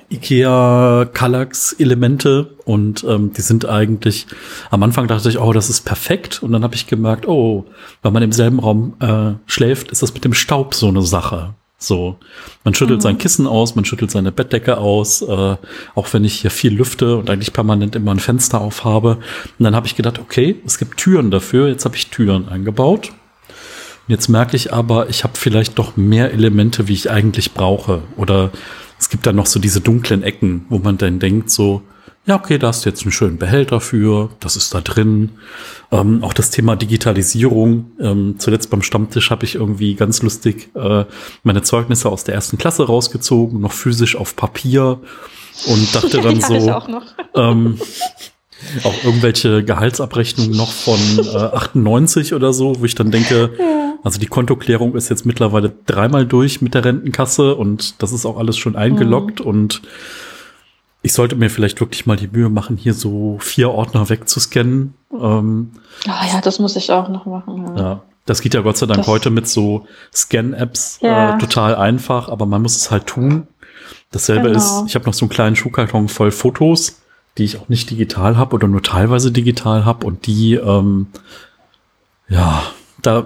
IKEA Kallax Elemente und ähm, die sind eigentlich am Anfang dachte ich, oh, das ist perfekt und dann habe ich gemerkt, oh, wenn man im selben Raum äh, schläft, ist das mit dem Staub so eine Sache. So, man schüttelt mhm. sein Kissen aus, man schüttelt seine Bettdecke aus, äh, auch wenn ich hier viel lüfte und eigentlich permanent immer ein Fenster aufhabe. Und dann habe ich gedacht, okay, es gibt Türen dafür, jetzt habe ich Türen eingebaut. Und jetzt merke ich aber, ich habe vielleicht doch mehr Elemente, wie ich eigentlich brauche. Oder es gibt dann noch so diese dunklen Ecken, wo man dann denkt so, ja, okay, da hast du jetzt einen schönen Behälter für, das ist da drin. Ähm, auch das Thema Digitalisierung. Ähm, zuletzt beim Stammtisch habe ich irgendwie ganz lustig äh, meine Zeugnisse aus der ersten Klasse rausgezogen, noch physisch auf Papier und dachte dann so, ähm, auch irgendwelche Gehaltsabrechnungen noch von äh, 98 oder so, wo ich dann denke, ja. also die Kontoklärung ist jetzt mittlerweile dreimal durch mit der Rentenkasse und das ist auch alles schon eingeloggt mhm. und ich sollte mir vielleicht wirklich mal die Mühe machen, hier so vier Ordner wegzuscannen. Ähm, ah ja, das muss ich auch noch machen. Ja. ja das geht ja Gott sei Dank das, heute mit so Scan-Apps ja. äh, total einfach, aber man muss es halt tun. Dasselbe genau. ist, ich habe noch so einen kleinen Schuhkarton voll Fotos die ich auch nicht digital habe oder nur teilweise digital habe und die, ähm, ja, da.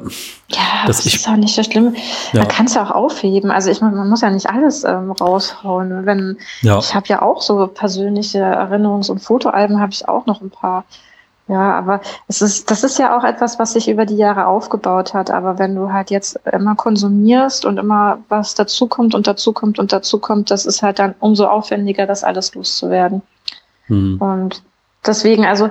Ja, das ich, ist auch nicht so schlimm. Ja. Man kann es ja auch aufheben. Also ich meine, man muss ja nicht alles ähm, raushauen. Wenn ja. ich habe ja auch so persönliche Erinnerungs- und Fotoalben habe ich auch noch ein paar. Ja, aber es ist, das ist ja auch etwas, was sich über die Jahre aufgebaut hat. Aber wenn du halt jetzt immer konsumierst und immer was dazukommt und dazukommt und dazukommt, das ist halt dann umso aufwendiger, das alles loszuwerden. Mhm. Und deswegen, also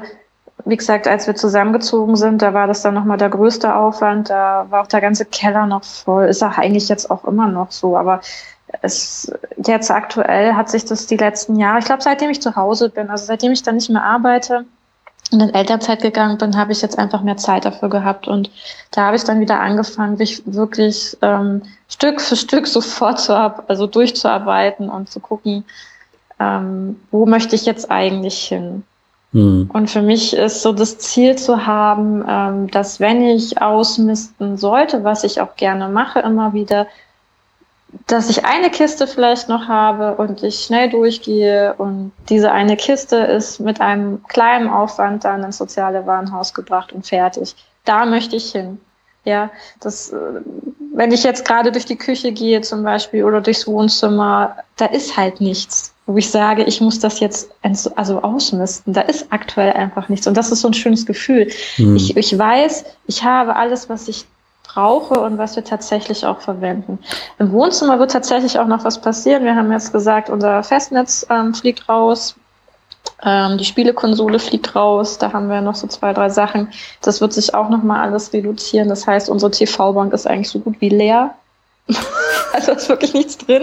wie gesagt, als wir zusammengezogen sind, da war das dann nochmal der größte Aufwand. Da war auch der ganze Keller noch voll. Ist auch eigentlich jetzt auch immer noch so. Aber es jetzt aktuell hat sich das die letzten Jahre, ich glaube, seitdem ich zu Hause bin, also seitdem ich dann nicht mehr arbeite und in Elternzeit gegangen bin, habe ich jetzt einfach mehr Zeit dafür gehabt. Und da habe ich dann wieder angefangen, mich wirklich ähm, Stück für Stück sofort zu, also durchzuarbeiten und zu gucken, ähm, wo möchte ich jetzt eigentlich hin? Mhm. Und für mich ist so das Ziel zu haben, ähm, dass wenn ich ausmisten sollte, was ich auch gerne mache, immer wieder, dass ich eine Kiste vielleicht noch habe und ich schnell durchgehe und diese eine Kiste ist mit einem kleinen Aufwand dann ins soziale Warenhaus gebracht und fertig. Da möchte ich hin. Ja, das, äh, wenn ich jetzt gerade durch die Küche gehe zum Beispiel oder durchs Wohnzimmer, da ist halt nichts, wo ich sage, ich muss das jetzt also ausmisten. Da ist aktuell einfach nichts. Und das ist so ein schönes Gefühl. Mhm. Ich, ich weiß, ich habe alles, was ich brauche und was wir tatsächlich auch verwenden. Im Wohnzimmer wird tatsächlich auch noch was passieren. Wir haben jetzt gesagt, unser Festnetz ähm, fliegt raus, ähm, die Spielekonsole fliegt raus, da haben wir noch so zwei, drei Sachen. Das wird sich auch nochmal alles reduzieren. Das heißt, unsere TV-Bank ist eigentlich so gut wie leer. also ist wirklich nichts drin.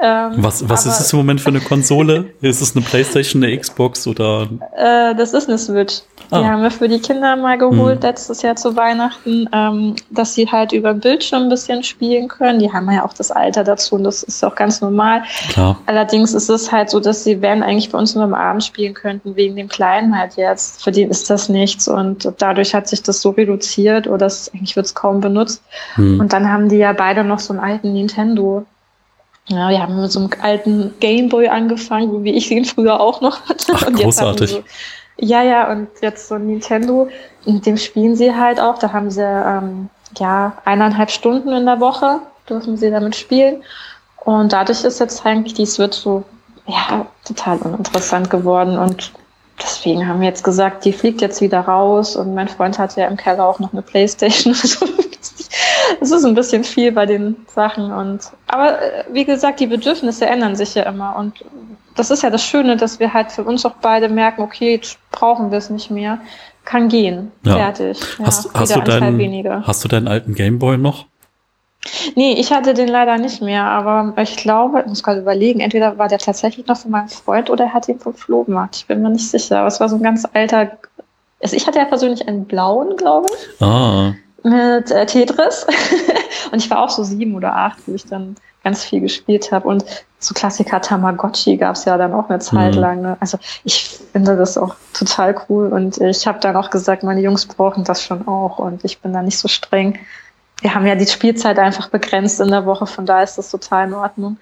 Ähm, was was ist es im Moment für eine Konsole? ist es eine Playstation, eine Xbox oder? Äh, das ist eine Switch. Ah. Die haben wir für die Kinder mal geholt hm. letztes Jahr zu Weihnachten, ähm, dass sie halt über den Bildschirm ein bisschen spielen können. Die haben ja auch das Alter dazu und das ist auch ganz normal. Klar. Allerdings ist es halt so, dass sie werden eigentlich bei uns nur am Abend spielen könnten, wegen dem Kleinen halt jetzt. Für den ist das nichts und dadurch hat sich das so reduziert oder das, eigentlich wird es kaum benutzt. Hm. Und dann haben die ja beide noch so einen alten Nintendo. Ja, wir haben mit so einem alten Gameboy angefangen, wie ich ihn früher auch noch hatte. Ach, großartig. Ja, ja, und jetzt so Nintendo, mit dem spielen sie halt auch. Da haben sie ähm, ja eineinhalb Stunden in der Woche, dürfen sie damit spielen. Und dadurch ist jetzt eigentlich die Switch so ja, total uninteressant geworden. Und deswegen haben wir jetzt gesagt, die fliegt jetzt wieder raus. Und mein Freund hat ja im Keller auch noch eine Playstation. es ist ein bisschen viel bei den Sachen. Und aber äh, wie gesagt, die Bedürfnisse ändern sich ja immer. Und das ist ja das Schöne, dass wir halt für uns auch beide merken, okay, jetzt brauchen wir es nicht mehr. Kann gehen. Ja. Fertig. Ja, hast, hast, du deinen, hast du deinen alten Gameboy noch? Nee, ich hatte den leider nicht mehr, aber ich glaube, ich muss gerade überlegen, entweder war der tatsächlich noch von meinem Freund oder er hat ihn vom Flohmarkt. Ich bin mir nicht sicher, aber es war so ein ganz alter. Also ich hatte ja persönlich einen blauen, glaube ich. Ah mit äh, Tetris. und ich war auch so sieben oder acht, wo ich dann ganz viel gespielt habe. Und so Klassiker Tamagotchi gab es ja dann auch eine Zeit mhm. lang. Ne? Also ich finde das auch total cool. Und ich habe dann auch gesagt, meine Jungs brauchen das schon auch. Und ich bin da nicht so streng. Wir haben ja die Spielzeit einfach begrenzt in der Woche, von da ist das total in Ordnung.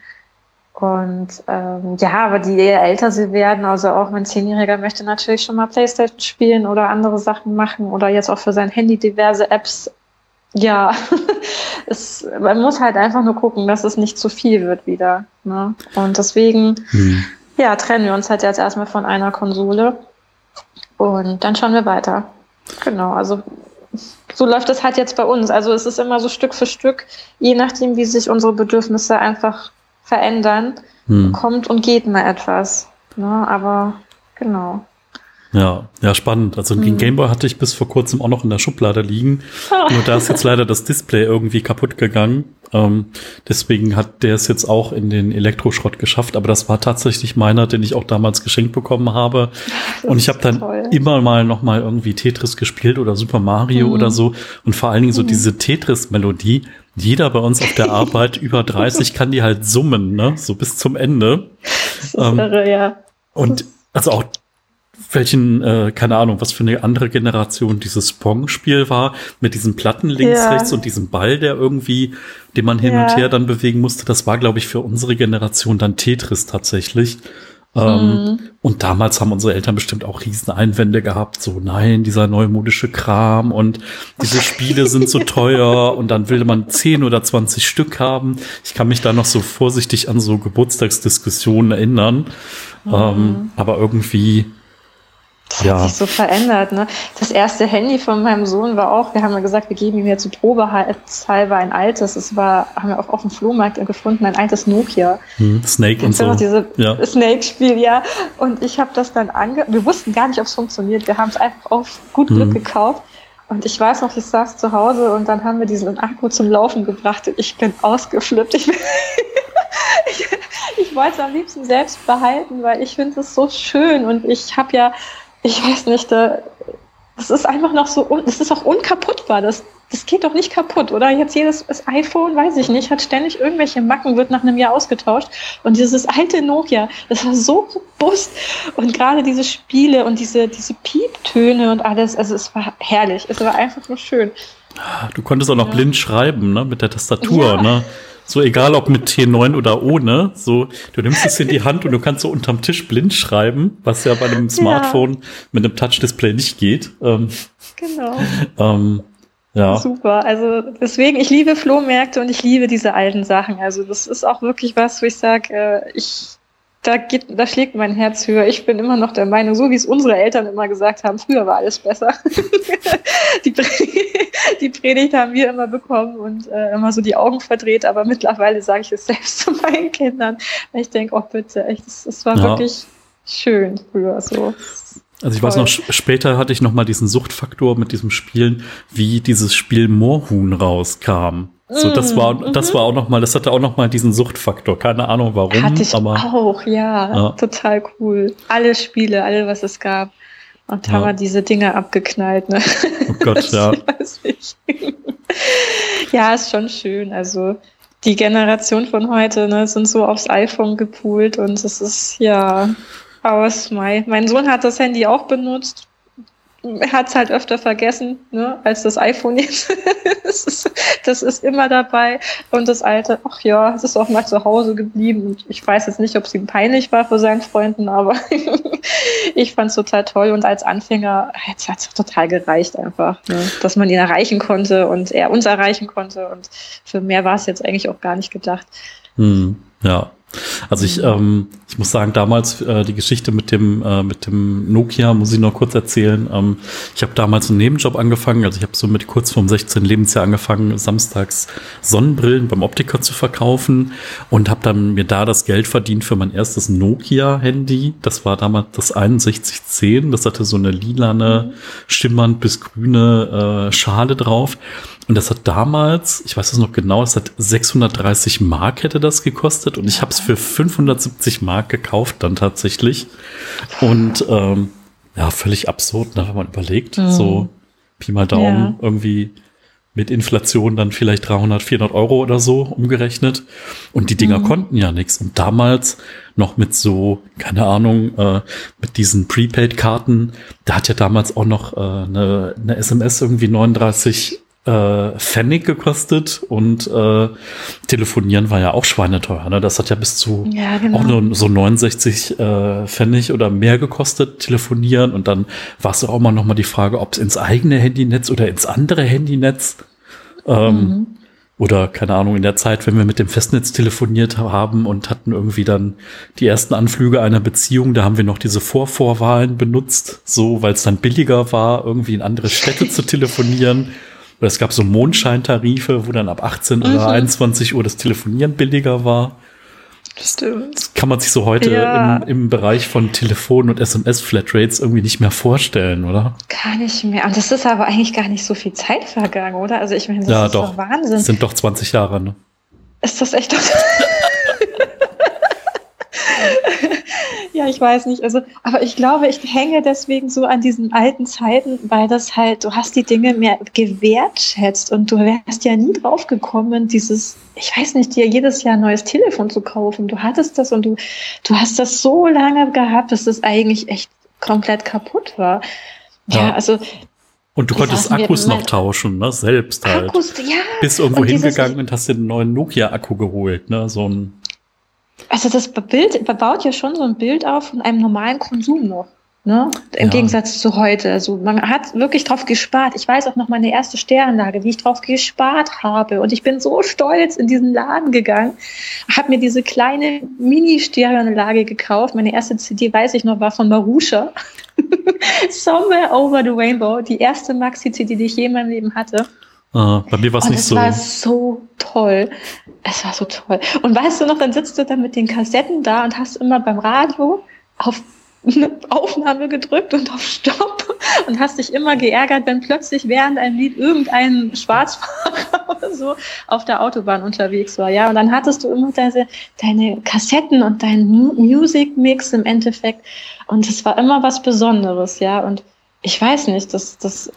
Und ähm, ja, aber die je älter sie werden, also auch mein Zehnjähriger möchte natürlich schon mal Playstation spielen oder andere Sachen machen oder jetzt auch für sein Handy diverse Apps. Ja, es, man muss halt einfach nur gucken, dass es nicht zu viel wird wieder. Ne? Und deswegen, hm. ja, trennen wir uns halt jetzt erstmal von einer Konsole und dann schauen wir weiter. Genau, also so läuft es halt jetzt bei uns. Also es ist immer so Stück für Stück, je nachdem, wie sich unsere Bedürfnisse einfach verändern, hm. kommt und geht mal etwas. Ne? Aber genau. Ja, ja, spannend. Also den hm. Gameboy hatte ich bis vor kurzem auch noch in der Schublade liegen. Oh. Nur da ist jetzt leider das Display irgendwie kaputt gegangen. Ähm, deswegen hat der es jetzt auch in den Elektroschrott geschafft. Aber das war tatsächlich meiner, den ich auch damals geschenkt bekommen habe. Das und ich habe dann toll. immer mal noch mal irgendwie Tetris gespielt oder Super Mario hm. oder so. Und vor allen Dingen so hm. diese Tetris-Melodie, jeder bei uns auf der Arbeit über 30 kann die halt summen, ne? So bis zum Ende. Ähm, irre, ja. Und also auch welchen, äh, keine Ahnung, was für eine andere Generation dieses Pong-Spiel war, mit diesem Platten links, ja. rechts und diesem Ball, der irgendwie, den man hin ja. und her dann bewegen musste, das war, glaube ich, für unsere Generation dann Tetris tatsächlich. Ähm, mhm. Und damals haben unsere Eltern bestimmt auch riesen Einwände gehabt, so nein, dieser neumodische Kram und diese Spiele sind so teuer und dann will man 10 oder 20 Stück haben. Ich kann mich da noch so vorsichtig an so Geburtstagsdiskussionen erinnern. Mhm. Ähm, aber irgendwie das ja. hat sich so verändert. Ne? Das erste Handy von meinem Sohn war auch, wir haben ja gesagt, wir geben ihm jetzt probehalber ein altes. Es war, haben wir auch auf dem Flohmarkt gefunden, ein altes Nokia. Hm, Snake und so. Diese ja. Snake-Spiel, ja. Und ich habe das dann ange... Wir wussten gar nicht, ob es funktioniert. Wir haben es einfach auf gut Glück hm. gekauft. Und ich weiß noch, ich saß zu Hause und dann haben wir diesen Akku zum Laufen gebracht und ich bin ausgeflippt. Ich, bin ich, ich wollte es am liebsten selbst behalten, weil ich finde es so schön und ich habe ja ich weiß nicht, da, das ist einfach noch so, das ist auch unkaputtbar. Das, das geht doch nicht kaputt, oder? Jetzt jedes das iPhone, weiß ich nicht, hat ständig irgendwelche Macken, wird nach einem Jahr ausgetauscht. Und dieses alte Nokia, das war so robust. Und gerade diese Spiele und diese, diese Pieptöne und alles, also es war herrlich. Es war einfach nur schön. Du konntest auch noch ja. blind schreiben, ne, mit der Tastatur, ja. ne? So egal ob mit T9 oder ohne, so du nimmst es in die Hand und du kannst so unterm Tisch blind schreiben, was ja bei einem Smartphone ja. mit einem Touch-Display nicht geht. Ähm, genau. Ähm, ja. Super. Also deswegen, ich liebe Flohmärkte und ich liebe diese alten Sachen. Also das ist auch wirklich was, wo ich sage, äh, ich da geht, da schlägt mein Herz höher. Ich bin immer noch der Meinung, so wie es unsere Eltern immer gesagt haben, früher war alles besser. die, Predigt, die, Predigt haben wir immer bekommen und äh, immer so die Augen verdreht, aber mittlerweile sage ich es selbst zu meinen Kindern. Ich denke, oh bitte, echt, es war ja. wirklich schön früher so. Also ich weiß noch, später hatte ich noch mal diesen Suchtfaktor mit diesem Spielen, wie dieses Spiel Moorhuhn rauskam. So, das war, mm, das war auch noch mal, das hatte auch noch mal diesen Suchtfaktor. Keine Ahnung warum. Hatte ich aber, auch, ja, ja. Total cool. Alle Spiele, alle, was es gab. Und ja. haben wir diese Dinge abgeknallt, ne? Oh Gott, ja. ja, ist schon schön. Also, die Generation von heute, ne, sind so aufs iPhone gepoolt und es ist, ja, aus. Mein Sohn hat das Handy auch benutzt hat es halt öfter vergessen, ne, als das iPhone jetzt. das, ist, das ist immer dabei. Und das alte, ach ja, es ist auch mal zu Hause geblieben. Und ich weiß jetzt nicht, ob es ihm peinlich war vor seinen Freunden, aber ich fand es total toll. Und als Anfänger hat es total gereicht einfach, ne, dass man ihn erreichen konnte und er uns erreichen konnte. Und für mehr war es jetzt eigentlich auch gar nicht gedacht. Hm, ja, also ich, ähm, ich muss sagen, damals äh, die Geschichte mit dem äh, mit dem Nokia muss ich noch kurz erzählen. Ähm, ich habe damals einen Nebenjob angefangen, also ich habe so mit kurz vorm 16. Lebensjahr angefangen, samstags Sonnenbrillen beim Optiker zu verkaufen und habe dann mir da das Geld verdient für mein erstes Nokia-Handy. Das war damals das 6110. Das hatte so eine lilane, schimmernd bis grüne äh, Schale drauf. Und das hat damals, ich weiß es noch genau, es hat 630 Mark hätte das gekostet und ich habe es für 570 Mark gekauft dann tatsächlich. Und ähm, ja, völlig absurd, ne, wenn man überlegt. Mhm. So Pi mal Daumen ja. irgendwie mit Inflation dann vielleicht 300, 400 Euro oder so umgerechnet. Und die Dinger mhm. konnten ja nichts. Und damals noch mit so, keine Ahnung, äh, mit diesen Prepaid-Karten, da hat ja damals auch noch äh, eine, eine SMS irgendwie 39 äh, Pfennig gekostet und äh, telefonieren war ja auch schweineteuer. Ne? Das hat ja bis zu ja, genau. auch nur so 69 äh, Pfennig oder mehr gekostet, telefonieren. Und dann war es auch mal noch mal die Frage, ob es ins eigene Handynetz oder ins andere Handynetz ähm, mhm. Oder keine Ahnung, in der Zeit, wenn wir mit dem Festnetz telefoniert haben und hatten irgendwie dann die ersten Anflüge einer Beziehung, da haben wir noch diese Vorvorwahlen benutzt, so weil es dann billiger war, irgendwie in andere Städte zu telefonieren. Oder es gab so Mondscheintarife, wo dann ab 18 mhm. oder 21 Uhr das Telefonieren billiger war. Stimmt. Das kann man sich so heute ja. im, im Bereich von Telefon- und SMS-Flatrates irgendwie nicht mehr vorstellen, oder? Gar nicht mehr. Und das ist aber eigentlich gar nicht so viel Zeit vergangen, oder? Also ich meine, das ja, ist doch. doch Wahnsinn. Das sind doch 20 Jahre, ne? Ist das echt doch? Ja, ich weiß nicht. Also, aber ich glaube, ich hänge deswegen so an diesen alten Zeiten, weil das halt, du hast die Dinge mehr gewertschätzt und du wärst ja nie drauf gekommen, dieses, ich weiß nicht, dir jedes Jahr ein neues Telefon zu kaufen. Du hattest das und du, du hast das so lange gehabt, dass das eigentlich echt komplett kaputt war. Ja, ja also und du konntest Akkus noch tauschen, ne? Selbst halt. Akkus, ja. Bist irgendwo und hingegangen und hast dir einen neuen Nokia-Akku geholt, ne? So ein also das Bild baut ja schon so ein Bild auf von einem normalen Konsum noch. Ne? Im ja. Gegensatz zu heute. Also man hat wirklich drauf gespart. Ich weiß auch noch meine erste Steranlage, wie ich drauf gespart habe. Und ich bin so stolz in diesen Laden gegangen, habe mir diese kleine Mini-Stereoanlage gekauft. Meine erste CD, weiß ich noch, war von Marusha. Somewhere Over the Rainbow. Die erste Maxi-CD, die ich je in meinem Leben hatte. Ah, bei mir war es nicht so. Es war so toll. Es war so toll. Und weißt du noch, dann sitzt du dann mit den Kassetten da und hast immer beim Radio auf eine Aufnahme gedrückt und auf Stopp und hast dich immer geärgert, wenn plötzlich während einem Lied irgendein Schwarzfahrer oder so auf der Autobahn unterwegs war. Ja, und dann hattest du immer deine, deine Kassetten und deinen Music Mix im Endeffekt. Und es war immer was Besonderes, ja. Und ich weiß nicht, das, das,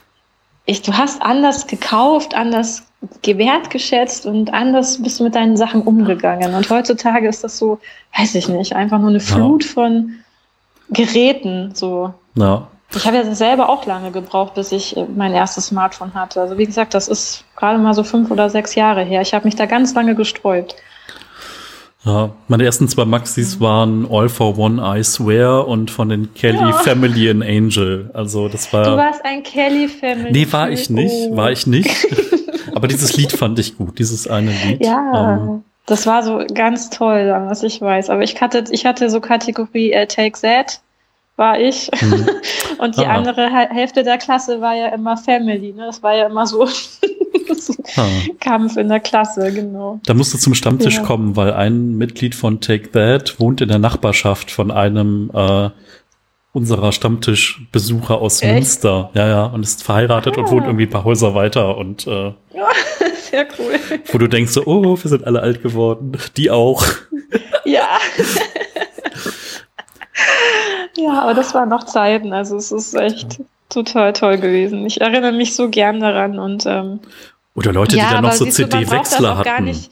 ich, du hast anders gekauft, anders gewertgeschätzt und anders bist du mit deinen Sachen umgegangen. Und heutzutage ist das so, weiß ich nicht, einfach nur eine Flut ja. von Geräten, so. Ja. Ich habe ja selber auch lange gebraucht, bis ich äh, mein erstes Smartphone hatte. Also wie gesagt, das ist gerade mal so fünf oder sechs Jahre her. Ich habe mich da ganz lange gesträubt. Ja, meine ersten zwei Maxis mhm. waren All for One, I Swear und von den Kelly ja. Family and Angel. Also das war. Du warst ein Kelly Family. Nee, war ich nicht, oh. war ich nicht. Aber dieses Lied fand ich gut, dieses eine Lied. Ja. Ähm, das war so ganz toll, was ich weiß. Aber ich hatte, ich hatte so Kategorie äh, Take That war ich. Mhm. Und die ah. andere Hälfte der Klasse war ja immer Family. Ne? Das war ja immer so ah. Kampf in der Klasse, genau. Da musst du zum Stammtisch ja. kommen, weil ein Mitglied von Take That wohnt in der Nachbarschaft von einem äh, unserer Stammtischbesucher aus Echt? Münster. Ja, ja, und ist verheiratet ah. und wohnt irgendwie ein paar Häuser weiter und äh, ja, sehr cool. Wo du denkst so, oh, wir sind alle alt geworden. Die auch. Ja. Ja, aber das waren noch Zeiten. Also es ist echt total toll gewesen. Ich erinnere mich so gern daran und ähm, oder Leute, ja, die dann noch so CD-Wechsler hatten. Nicht,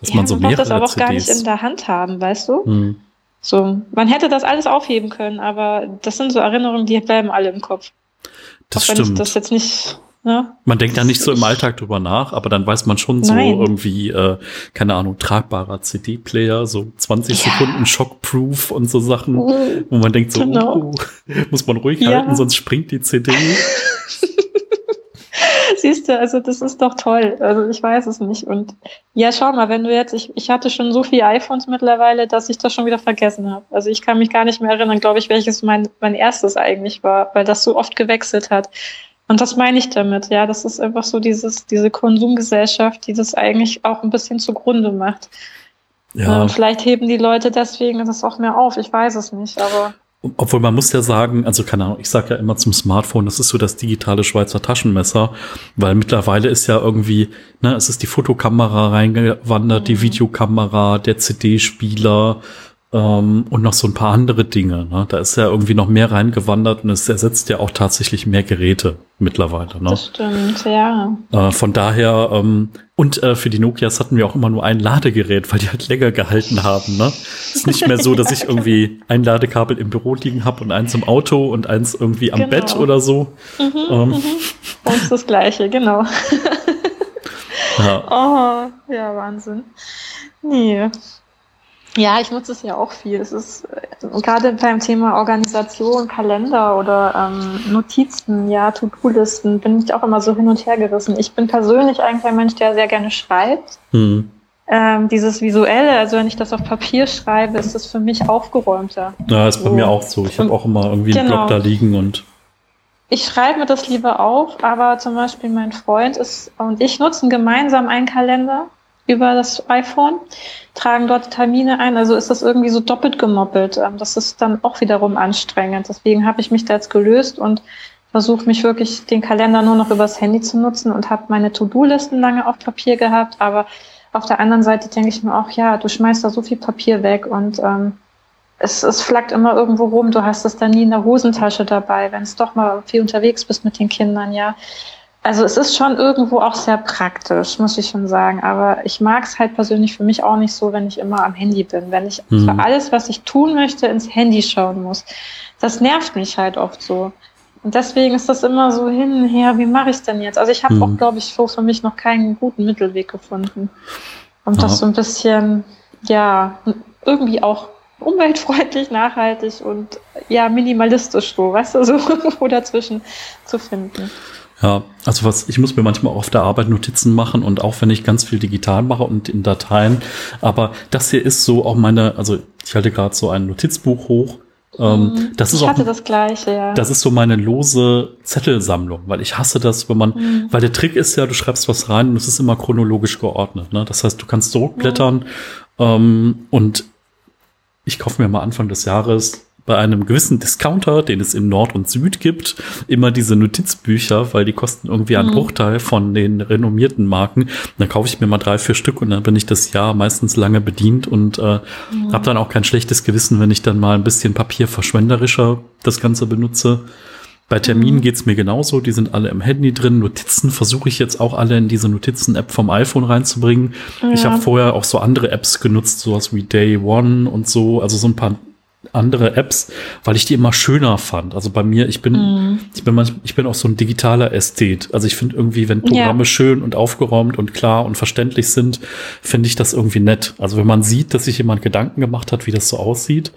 dass ja, man so man mehrere das aber auch CDs. gar nicht in der Hand haben, weißt du? Hm. So, man hätte das alles aufheben können, aber das sind so Erinnerungen, die bleiben alle im Kopf. Das auch wenn stimmt. Ich das jetzt nicht ja. Man denkt ja nicht so im Alltag drüber nach, aber dann weiß man schon so Nein. irgendwie, äh, keine Ahnung, tragbarer CD-Player, so 20 ja. Sekunden Shockproof und so Sachen, mhm. wo man denkt so, genau. uh, muss man ruhig ja. halten, sonst springt die CD. Siehst du, also das ist doch toll. Also ich weiß es nicht. Und ja, schau mal, wenn du jetzt, ich, ich hatte schon so viele iPhones mittlerweile, dass ich das schon wieder vergessen habe. Also ich kann mich gar nicht mehr erinnern, glaube ich, welches mein, mein erstes eigentlich war, weil das so oft gewechselt hat. Und das meine ich damit, ja. Das ist einfach so dieses, diese Konsumgesellschaft, die das eigentlich auch ein bisschen zugrunde macht. Ja. Und vielleicht heben die Leute deswegen das auch mehr auf. Ich weiß es nicht, aber. Obwohl man muss ja sagen, also keine Ahnung, ich sage ja immer zum Smartphone, das ist so das digitale Schweizer Taschenmesser, weil mittlerweile ist ja irgendwie, ne, es ist die Fotokamera reingewandert, mhm. die Videokamera, der CD-Spieler, ähm, und noch so ein paar andere Dinge. Ne? Da ist ja irgendwie noch mehr reingewandert und es ersetzt ja auch tatsächlich mehr Geräte mittlerweile. Ne? Das stimmt, ja. Äh, von daher, ähm, und äh, für die Nokias hatten wir auch immer nur ein Ladegerät, weil die halt länger gehalten haben. Ne? ist nicht mehr so, dass ich irgendwie ein Ladekabel im Büro liegen habe und eins im Auto und eins irgendwie am genau. Bett oder so. Mhm, ähm. mhm. Uns das gleiche, genau. ja. Oh, ja, Wahnsinn. Nee. Ja, ich nutze es ja auch viel. Es ist äh, gerade beim Thema Organisation, Kalender oder ähm, Notizen, ja, To-Do-Listen, bin ich auch immer so hin und her gerissen. Ich bin persönlich eigentlich ein Mensch, der sehr gerne schreibt. Mhm. Ähm, dieses Visuelle, also wenn ich das auf Papier schreibe, ist das für mich aufgeräumter. Ja, ist bei so. mir auch so. Ich habe auch immer irgendwie einen genau. Blog da liegen und. Ich schreibe mir das lieber auf, aber zum Beispiel mein Freund ist und ich nutzen gemeinsam einen Kalender über das iPhone, tragen dort Termine ein. Also ist das irgendwie so doppelt gemoppelt. Ähm, das ist dann auch wiederum anstrengend. Deswegen habe ich mich da jetzt gelöst und versuche mich wirklich den Kalender nur noch übers Handy zu nutzen und habe meine To-Do-Listen lange auf Papier gehabt. Aber auf der anderen Seite denke ich mir auch, ja, du schmeißt da so viel Papier weg und ähm, es, es flackt immer irgendwo rum. Du hast es dann nie in der Hosentasche dabei, wenn es doch mal viel unterwegs bist mit den Kindern, ja. Also es ist schon irgendwo auch sehr praktisch, muss ich schon sagen. Aber ich mag es halt persönlich für mich auch nicht so, wenn ich immer am Handy bin. Wenn ich mhm. für alles, was ich tun möchte, ins Handy schauen muss. Das nervt mich halt oft so. Und deswegen ist das immer so hin und her, wie mache ich es denn jetzt? Also ich habe mhm. auch, glaube ich, so für mich noch keinen guten Mittelweg gefunden. Um ja. das so ein bisschen, ja, irgendwie auch umweltfreundlich, nachhaltig und ja, minimalistisch so, weißt du, so irgendwo dazwischen zu finden. Ja, also was, ich muss mir manchmal auch auf der Arbeit Notizen machen und auch wenn ich ganz viel digital mache und in Dateien, aber das hier ist so auch meine, also ich halte gerade so ein Notizbuch hoch. Ähm, mhm. das ist ich hatte auch, das gleiche, ja. Das ist so meine lose Zettelsammlung, weil ich hasse das, wenn man, mhm. weil der Trick ist ja, du schreibst was rein und es ist immer chronologisch geordnet. Ne? Das heißt, du kannst zurückblättern mhm. ähm, und ich kaufe mir mal Anfang des Jahres bei einem gewissen Discounter, den es in Nord und Süd gibt, immer diese Notizbücher, weil die kosten irgendwie einen mhm. Bruchteil von den renommierten Marken. Dann kaufe ich mir mal drei, vier Stück und dann bin ich das Jahr meistens lange bedient und äh, mhm. habe dann auch kein schlechtes Gewissen, wenn ich dann mal ein bisschen papierverschwenderischer das Ganze benutze. Bei Terminen mhm. geht's mir genauso, die sind alle im Handy drin. Notizen versuche ich jetzt auch alle in diese Notizen-App vom iPhone reinzubringen. Ja. Ich habe vorher auch so andere Apps genutzt, sowas wie Day One und so, also so ein paar andere Apps, weil ich die immer schöner fand. Also bei mir, ich bin, mm. ich bin manchmal, ich bin auch so ein digitaler Ästhet. Also ich finde irgendwie, wenn Programme ja. schön und aufgeräumt und klar und verständlich sind, finde ich das irgendwie nett. Also wenn man sieht, dass sich jemand Gedanken gemacht hat, wie das so aussieht.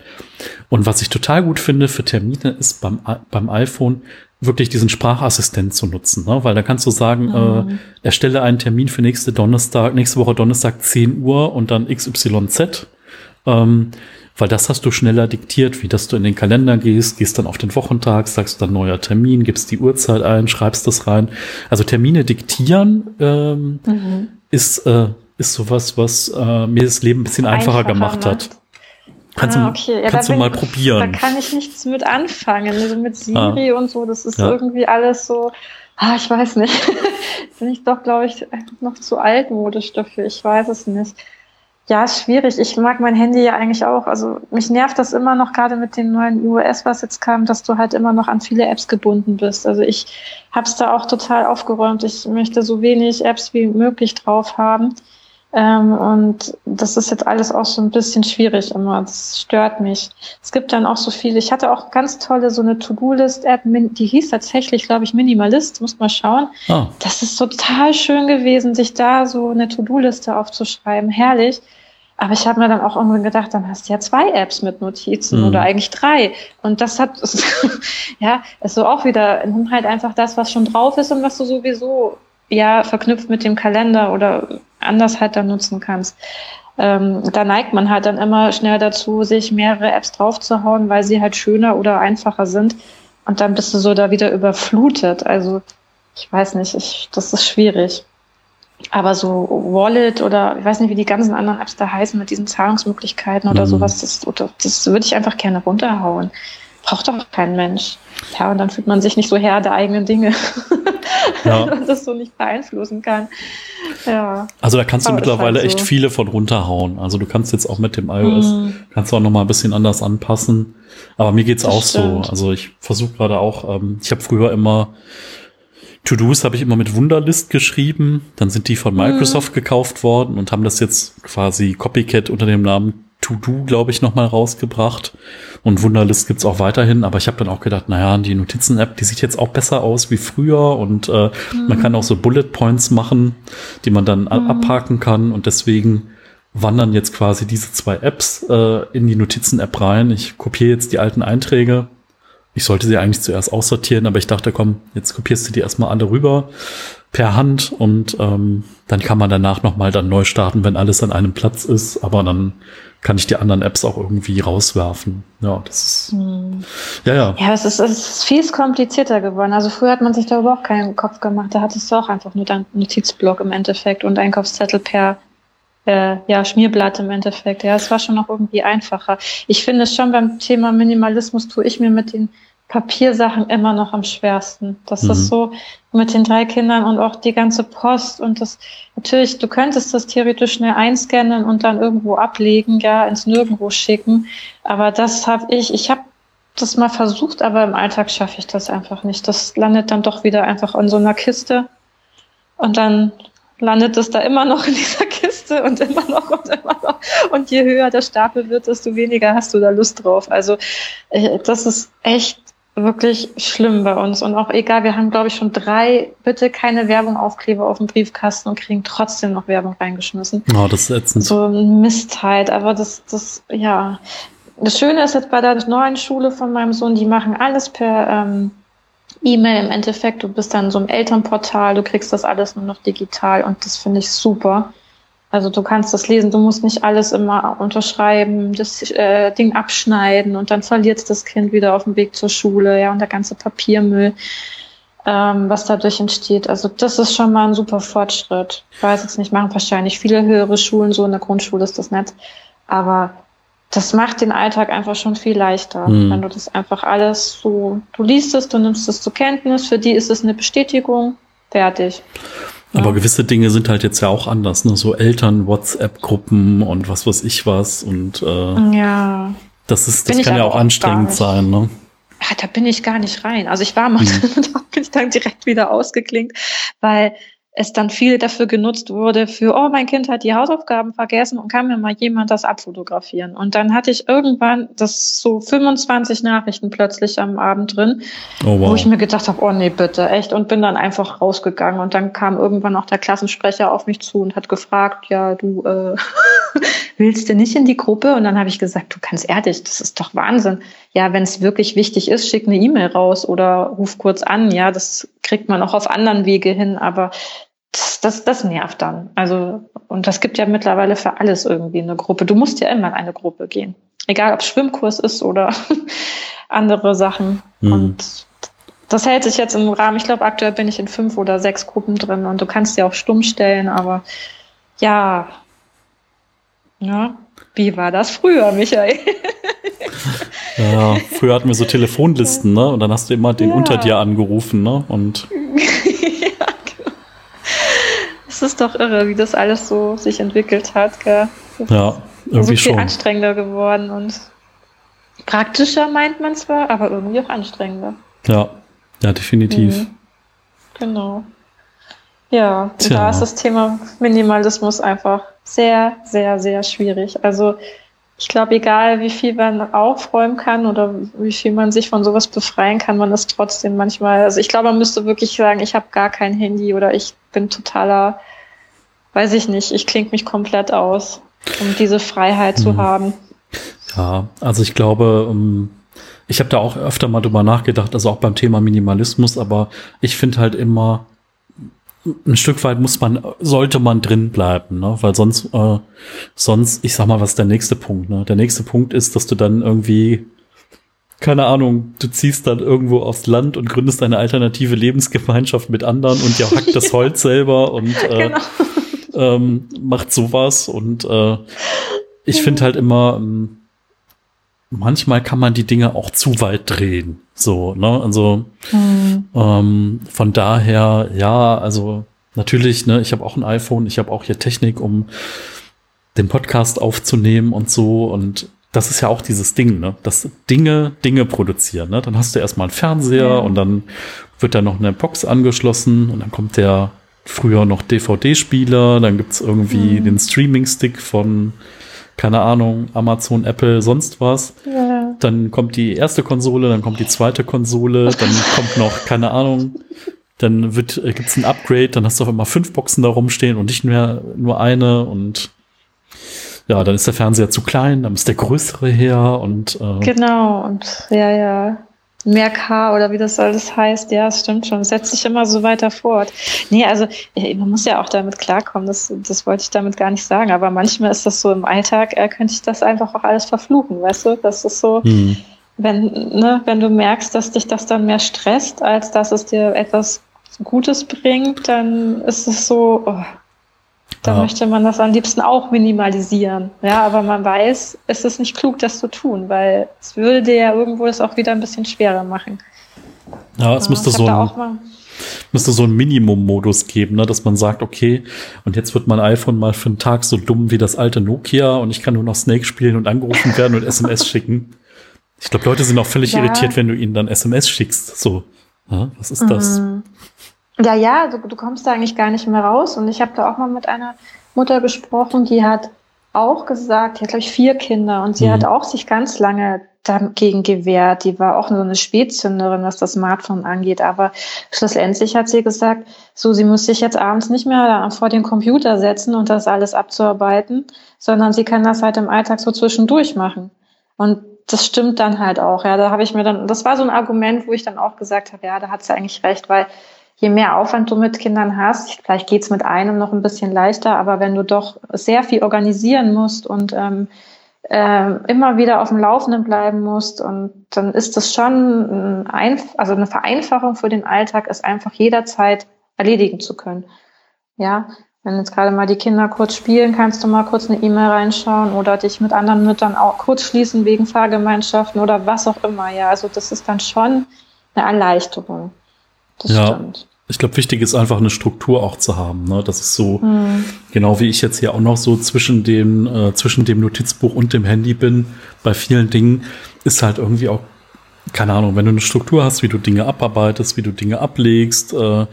Und was ich total gut finde für Termine ist beim, beim iPhone wirklich diesen Sprachassistent zu nutzen, ne? weil da kannst du sagen, mm. äh, erstelle einen Termin für nächste Donnerstag, nächste Woche Donnerstag 10 Uhr und dann XYZ. Ähm, weil das hast du schneller diktiert, wie dass du in den Kalender gehst, gehst dann auf den Wochentag, sagst dann neuer Termin, gibst die Uhrzeit ein, schreibst das rein. Also Termine diktieren ähm, mhm. ist, äh, ist sowas, was äh, mir das Leben ein bisschen einfacher, einfacher gemacht macht. hat. Kannst, ah, okay. ja, kannst du mal probieren. Da kann ich nichts mit anfangen. Also mit Siri ah. und so, das ist ja. irgendwie alles so, ah, ich weiß nicht. Bin ich doch, glaube ich, noch zu altmodisch dafür. Ich weiß es nicht. Ja, ist schwierig. Ich mag mein Handy ja eigentlich auch. Also mich nervt das immer noch, gerade mit dem neuen iOS, was jetzt kam, dass du halt immer noch an viele Apps gebunden bist. Also ich habe es da auch total aufgeräumt. Ich möchte so wenig Apps wie möglich drauf haben. Ähm, und das ist jetzt alles auch so ein bisschen schwierig immer. Das stört mich. Es gibt dann auch so viele. Ich hatte auch ganz tolle so eine To-Do-List-App, die hieß tatsächlich, glaube ich, Minimalist. Muss mal schauen. Oh. Das ist total schön gewesen, sich da so eine To-Do-Liste aufzuschreiben. Herrlich. Aber ich habe mir dann auch irgendwann gedacht, dann hast du ja zwei Apps mit Notizen mhm. oder eigentlich drei. Und das hat, ja, ist so auch wieder, nimm halt einfach das, was schon drauf ist und was du sowieso, ja, verknüpft mit dem Kalender oder anders halt dann nutzen kannst. Ähm, da neigt man halt dann immer schnell dazu, sich mehrere Apps draufzuhauen, weil sie halt schöner oder einfacher sind. Und dann bist du so da wieder überflutet. Also, ich weiß nicht, ich, das ist schwierig. Aber so Wallet oder ich weiß nicht, wie die ganzen anderen Apps da heißen mit diesen Zahlungsmöglichkeiten oder mhm. sowas, das, das würde ich einfach gerne runterhauen. Braucht doch kein Mensch. Ja, und dann fühlt man sich nicht so Herr der eigenen Dinge. Ja. und das so nicht beeinflussen kann. Ja. Also da kannst du Aber mittlerweile halt so. echt viele von runterhauen. Also du kannst jetzt auch mit dem iOS, mhm. kannst du auch nochmal ein bisschen anders anpassen. Aber mir geht's das auch stimmt. so. Also ich versuche gerade auch, ähm, ich habe früher immer To-Dos habe ich immer mit Wunderlist geschrieben. Dann sind die von mhm. Microsoft mhm. gekauft worden und haben das jetzt quasi Copycat unter dem Namen To-Do, glaube ich, nochmal rausgebracht. Und Wunderlist gibt's auch weiterhin, aber ich habe dann auch gedacht, naja, die Notizen-App, die sieht jetzt auch besser aus wie früher und äh, mhm. man kann auch so Bullet Points machen, die man dann mhm. abhaken kann und deswegen wandern jetzt quasi diese zwei Apps äh, in die Notizen-App rein. Ich kopiere jetzt die alten Einträge ich sollte sie eigentlich zuerst aussortieren, aber ich dachte, komm, jetzt kopierst du die erstmal alle rüber per Hand und ähm, dann kann man danach nochmal dann neu starten, wenn alles an einem Platz ist. Aber dann kann ich die anderen Apps auch irgendwie rauswerfen. Ja, das ist. Hm. Ja, ja. Ja, es ist, es ist viel komplizierter geworden. Also früher hat man sich da überhaupt keinen Kopf gemacht. Da hattest du auch einfach nur deinen Notizblock im Endeffekt und Einkaufszettel per äh, ja, Schmierblatt im Endeffekt. Ja, es war schon noch irgendwie einfacher. Ich finde es schon beim Thema Minimalismus tue ich mir mit den Papiersachen immer noch am schwersten. Das mhm. ist so mit den drei Kindern und auch die ganze Post und das natürlich, du könntest das theoretisch schnell einscannen und dann irgendwo ablegen, ja, ins Nirgendwo schicken. Aber das habe ich, ich habe das mal versucht, aber im Alltag schaffe ich das einfach nicht. Das landet dann doch wieder einfach in so einer Kiste und dann landet es da immer noch in dieser Kiste und immer noch und immer noch. Und je höher der Stapel wird, desto weniger hast du da Lust drauf. Also äh, das ist echt wirklich schlimm bei uns. Und auch egal, wir haben, glaube ich, schon drei, bitte keine Werbung Aufkleber auf dem Briefkasten und kriegen trotzdem noch Werbung reingeschmissen. Oh, das ist ätzend. So ein Mist halt. Aber das, das, ja. Das Schöne ist jetzt bei der neuen Schule von meinem Sohn, die machen alles per ähm, E-Mail im Endeffekt. Du bist dann so im Elternportal, du kriegst das alles nur noch digital und das finde ich super. Also du kannst das lesen, du musst nicht alles immer unterschreiben, das äh, Ding abschneiden und dann verliert das Kind wieder auf dem Weg zur Schule, ja, und der ganze Papiermüll, ähm, was dadurch entsteht. Also das ist schon mal ein super Fortschritt. Ich weiß jetzt nicht, machen wahrscheinlich viele höhere Schulen so, in der Grundschule ist das nett, aber das macht den Alltag einfach schon viel leichter, mhm. wenn du das einfach alles so, du liest es, du nimmst es zur Kenntnis, für die ist es eine Bestätigung, fertig. Aber ja. gewisse Dinge sind halt jetzt ja auch anders, ne? So Eltern-WhatsApp-Gruppen und was weiß ich was und äh, ja. das ist, das Bin kann ja auch anstrengend sein, ne? ja, da bin ich gar nicht rein. Also ich war mal mhm. drin und da bin ich dann direkt wieder ausgeklinkt, weil es dann viel dafür genutzt wurde, für, oh, mein Kind hat die Hausaufgaben vergessen und kann mir mal jemand das abfotografieren. Und dann hatte ich irgendwann das so 25 Nachrichten plötzlich am Abend drin, oh, wow. wo ich mir gedacht habe, oh nee, bitte, echt, und bin dann einfach rausgegangen. Und dann kam irgendwann auch der Klassensprecher auf mich zu und hat gefragt, ja, du äh, willst du nicht in die Gruppe? Und dann habe ich gesagt, du kannst ehrlich, das ist doch Wahnsinn. Ja, wenn es wirklich wichtig ist, schick eine E-Mail raus oder ruf kurz an. Ja, das kriegt man auch auf anderen Wege hin, aber das, das, das nervt dann. Also, und das gibt ja mittlerweile für alles irgendwie eine Gruppe. Du musst ja immer in eine Gruppe gehen. Egal, ob Schwimmkurs ist oder andere Sachen. Mhm. Und das hält sich jetzt im Rahmen. Ich glaube, aktuell bin ich in fünf oder sechs Gruppen drin und du kannst ja auch stumm stellen, aber ja. Ja, wie war das früher, Michael? ja, früher hatten wir so Telefonlisten, ne? Und dann hast du immer den ja. unter dir angerufen, ne? Und Es ist doch irre, wie das alles so sich entwickelt hat. Gell? ja, irgendwie so viel schon. anstrengender geworden und praktischer meint man zwar, aber irgendwie auch anstrengender. Ja, ja, definitiv. Mhm. Genau. Ja, da ist das Thema Minimalismus einfach sehr, sehr, sehr schwierig. Also ich glaube, egal wie viel man aufräumen kann oder wie viel man sich von sowas befreien kann, man ist trotzdem manchmal, also ich glaube, man müsste wirklich sagen, ich habe gar kein Handy oder ich bin totaler weiß ich nicht, ich klinge mich komplett aus, um diese Freiheit zu hm. haben. Ja, also ich glaube, ähm, ich habe da auch öfter mal drüber nachgedacht, also auch beim Thema Minimalismus, aber ich finde halt immer, ein Stück weit muss man, sollte man drin bleiben, ne? Weil sonst, äh, sonst, ich sag mal, was ist der nächste Punkt, ne? Der nächste Punkt ist, dass du dann irgendwie, keine Ahnung, du ziehst dann irgendwo aufs Land und gründest eine alternative Lebensgemeinschaft mit anderen und ja hackt das Holz selber und äh, genau ähm, macht sowas und äh, ich finde halt immer, ähm, manchmal kann man die Dinge auch zu weit drehen. So, ne? Also mhm. ähm, von daher, ja, also natürlich, ne, ich habe auch ein iPhone, ich habe auch hier Technik, um den Podcast aufzunehmen und so. Und das ist ja auch dieses Ding, ne? Dass Dinge Dinge produzieren. Ne? Dann hast du erstmal einen Fernseher ja. und dann wird da noch eine Box angeschlossen und dann kommt der früher noch DVD-Spieler, dann gibt's irgendwie mhm. den Streaming-Stick von, keine Ahnung, Amazon, Apple, sonst was. Ja. Dann kommt die erste Konsole, dann kommt die zweite Konsole, dann kommt noch, keine Ahnung, dann wird, äh, gibt's ein Upgrade, dann hast du auf einmal fünf Boxen da rumstehen und nicht mehr nur eine und ja, dann ist der Fernseher zu klein, dann ist der größere her und äh, genau und ja, ja mehr K oder wie das alles heißt. Ja, es stimmt schon. Setzt sich immer so weiter fort. Nee, also man muss ja auch damit klarkommen. Das, das wollte ich damit gar nicht sagen. Aber manchmal ist das so im Alltag, äh, könnte ich das einfach auch alles verfluchen, weißt du? Das ist so, mhm. wenn, ne, wenn du merkst, dass dich das dann mehr stresst, als dass es dir etwas Gutes bringt, dann ist es so, oh, da ja. möchte man das am liebsten auch minimalisieren. Ja, aber man weiß, es ist nicht klug, das zu tun, weil es würde ja irgendwo es auch wieder ein bisschen schwerer machen. Ja, es ja, müsste so ein, müsste so ein Minimum-Modus geben, ne, dass man sagt, okay, und jetzt wird mein iPhone mal für einen Tag so dumm wie das alte Nokia und ich kann nur noch Snake spielen und angerufen werden und SMS schicken. Ich glaube, Leute sind auch völlig ja. irritiert, wenn du ihnen dann SMS schickst. So, ja, was ist das? Ja, ja, du, du kommst da eigentlich gar nicht mehr raus. Und ich habe da auch mal mit einer Mutter gesprochen, die hat auch gesagt, die hat, glaube ich, vier Kinder und sie mhm. hat auch sich ganz lange dagegen gewehrt. Die war auch so eine Spätzünderin, was das Smartphone angeht. Aber schlussendlich hat sie gesagt, so, sie muss sich jetzt abends nicht mehr vor den Computer setzen und das alles abzuarbeiten, sondern sie kann das halt im Alltag so zwischendurch machen. Und das stimmt dann halt auch. Ja, da habe ich mir dann, das war so ein Argument, wo ich dann auch gesagt habe, ja, da hat sie eigentlich recht, weil je mehr Aufwand du mit Kindern hast, vielleicht geht's mit einem noch ein bisschen leichter, aber wenn du doch sehr viel organisieren musst und ähm, äh, immer wieder auf dem Laufenden bleiben musst und dann ist das schon ein, also eine Vereinfachung für den Alltag, ist einfach jederzeit erledigen zu können. Ja, wenn jetzt gerade mal die Kinder kurz spielen, kannst du mal kurz eine E-Mail reinschauen oder dich mit anderen Müttern auch kurz schließen wegen Fahrgemeinschaften oder was auch immer. Ja, also das ist dann schon eine Erleichterung. Das ja. stimmt. Ich glaube, wichtig ist einfach eine Struktur auch zu haben. Ne? Das ist so, mhm. genau wie ich jetzt hier auch noch so zwischen dem, äh, zwischen dem Notizbuch und dem Handy bin, bei vielen Dingen ist halt irgendwie auch keine Ahnung, wenn du eine Struktur hast, wie du Dinge abarbeitest, wie du Dinge ablegst, äh,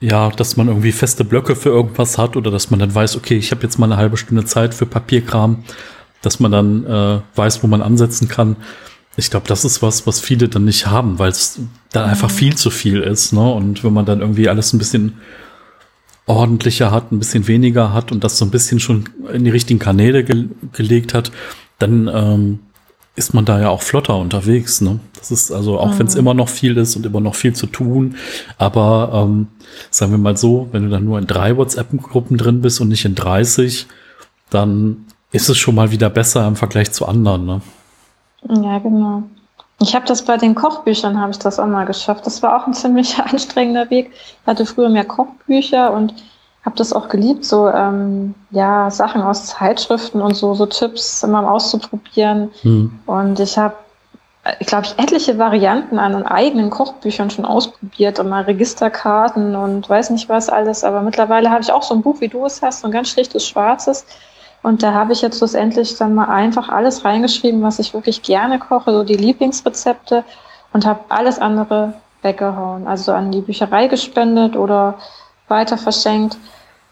ja, dass man irgendwie feste Blöcke für irgendwas hat oder dass man dann weiß, okay, ich habe jetzt mal eine halbe Stunde Zeit für Papierkram, dass man dann äh, weiß, wo man ansetzen kann. Ich glaube, das ist was, was viele dann nicht haben, weil es dann mhm. einfach viel zu viel ist. Ne? Und wenn man dann irgendwie alles ein bisschen ordentlicher hat, ein bisschen weniger hat und das so ein bisschen schon in die richtigen Kanäle ge gelegt hat, dann ähm, ist man da ja auch flotter unterwegs. Ne? Das ist also, auch mhm. wenn es immer noch viel ist und immer noch viel zu tun, aber ähm, sagen wir mal so, wenn du dann nur in drei WhatsApp-Gruppen drin bist und nicht in 30, dann ist es schon mal wieder besser im Vergleich zu anderen. Ne? Ja, genau. Ich habe das bei den Kochbüchern, habe ich das auch mal geschafft. Das war auch ein ziemlich anstrengender Weg. Ich hatte früher mehr Kochbücher und habe das auch geliebt, so ähm, ja Sachen aus Zeitschriften und so so Tipps immer auszuprobieren. Hm. Und ich habe, ich glaube, ich etliche Varianten an eigenen Kochbüchern schon ausprobiert und mal Registerkarten und weiß nicht was alles. Aber mittlerweile habe ich auch so ein Buch, wie du es hast, so ein ganz schlichtes Schwarzes. Und da habe ich jetzt schlussendlich dann mal einfach alles reingeschrieben, was ich wirklich gerne koche, so die Lieblingsrezepte und habe alles andere weggehauen. Also an die Bücherei gespendet oder weiter verschenkt.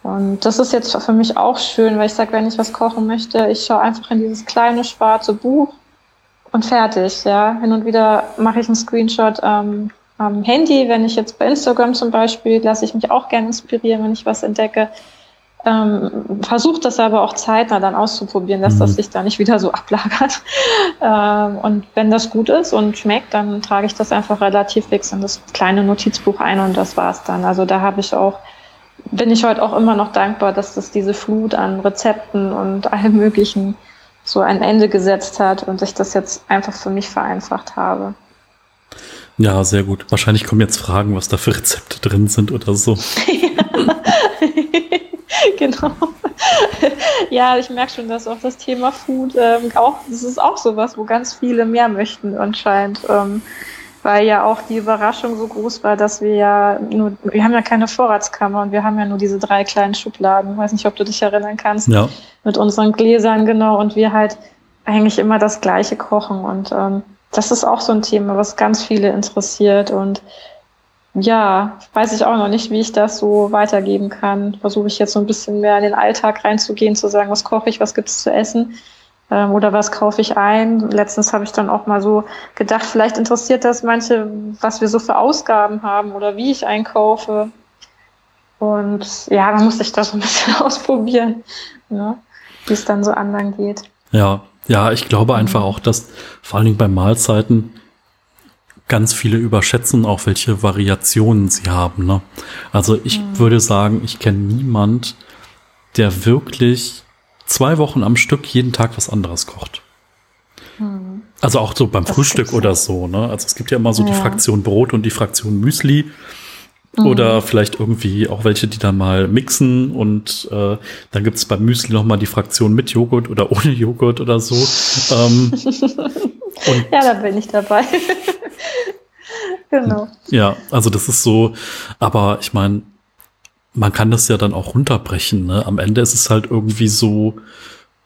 Und das ist jetzt für mich auch schön, weil ich sage, wenn ich was kochen möchte, ich schaue einfach in dieses kleine schwarze Buch und fertig. Ja, hin und wieder mache ich einen Screenshot ähm, am Handy. Wenn ich jetzt bei Instagram zum Beispiel, lasse ich mich auch gerne inspirieren, wenn ich was entdecke. Ähm, Versuche das aber auch zeitnah dann auszuprobieren, dass mhm. das sich da nicht wieder so ablagert. Ähm, und wenn das gut ist und schmeckt, dann trage ich das einfach relativ fix in das kleine Notizbuch ein und das war's dann. Also da habe ich auch bin ich heute auch immer noch dankbar, dass das diese Flut an Rezepten und allem Möglichen so ein Ende gesetzt hat und ich das jetzt einfach für mich vereinfacht habe. Ja, sehr gut. Wahrscheinlich kommen jetzt Fragen, was da für Rezepte drin sind oder so. genau. ja, ich merke schon, dass auch das Thema Food ähm, auch, das ist auch sowas, wo ganz viele mehr möchten anscheinend. Ähm, weil ja auch die Überraschung so groß war, dass wir ja nur, wir haben ja keine Vorratskammer und wir haben ja nur diese drei kleinen Schubladen. Ich weiß nicht, ob du dich erinnern kannst. Ja. Mit unseren Gläsern, genau. Und wir halt eigentlich immer das Gleiche kochen. Und ähm, das ist auch so ein Thema, was ganz viele interessiert. Und ja, weiß ich auch noch nicht, wie ich das so weitergeben kann. Versuche ich jetzt so ein bisschen mehr in den Alltag reinzugehen, zu sagen, was koche ich, was gibt es zu essen ähm, oder was kaufe ich ein. Letztens habe ich dann auch mal so gedacht, vielleicht interessiert das manche, was wir so für Ausgaben haben oder wie ich einkaufe. Und ja, man muss sich da so ein bisschen ausprobieren, ne? wie es dann so anderen geht. Ja, ja, ich glaube einfach auch, dass vor allen Dingen bei Mahlzeiten ganz viele überschätzen auch, welche Variationen sie haben. Ne? Also ich mhm. würde sagen, ich kenne niemand, der wirklich zwei Wochen am Stück jeden Tag was anderes kocht. Hm. Also auch so beim das Frühstück oder so, ne? Also es gibt ja immer so ja. die Fraktion Brot und die Fraktion Müsli. Mhm. Oder vielleicht irgendwie auch welche, die dann mal mixen und äh, dann gibt es beim Müsli nochmal die Fraktion mit Joghurt oder ohne Joghurt oder so. ähm, ja, da bin ich dabei. Genau. Ja, also das ist so, aber ich meine, man kann das ja dann auch runterbrechen. Ne? Am Ende ist es halt irgendwie so,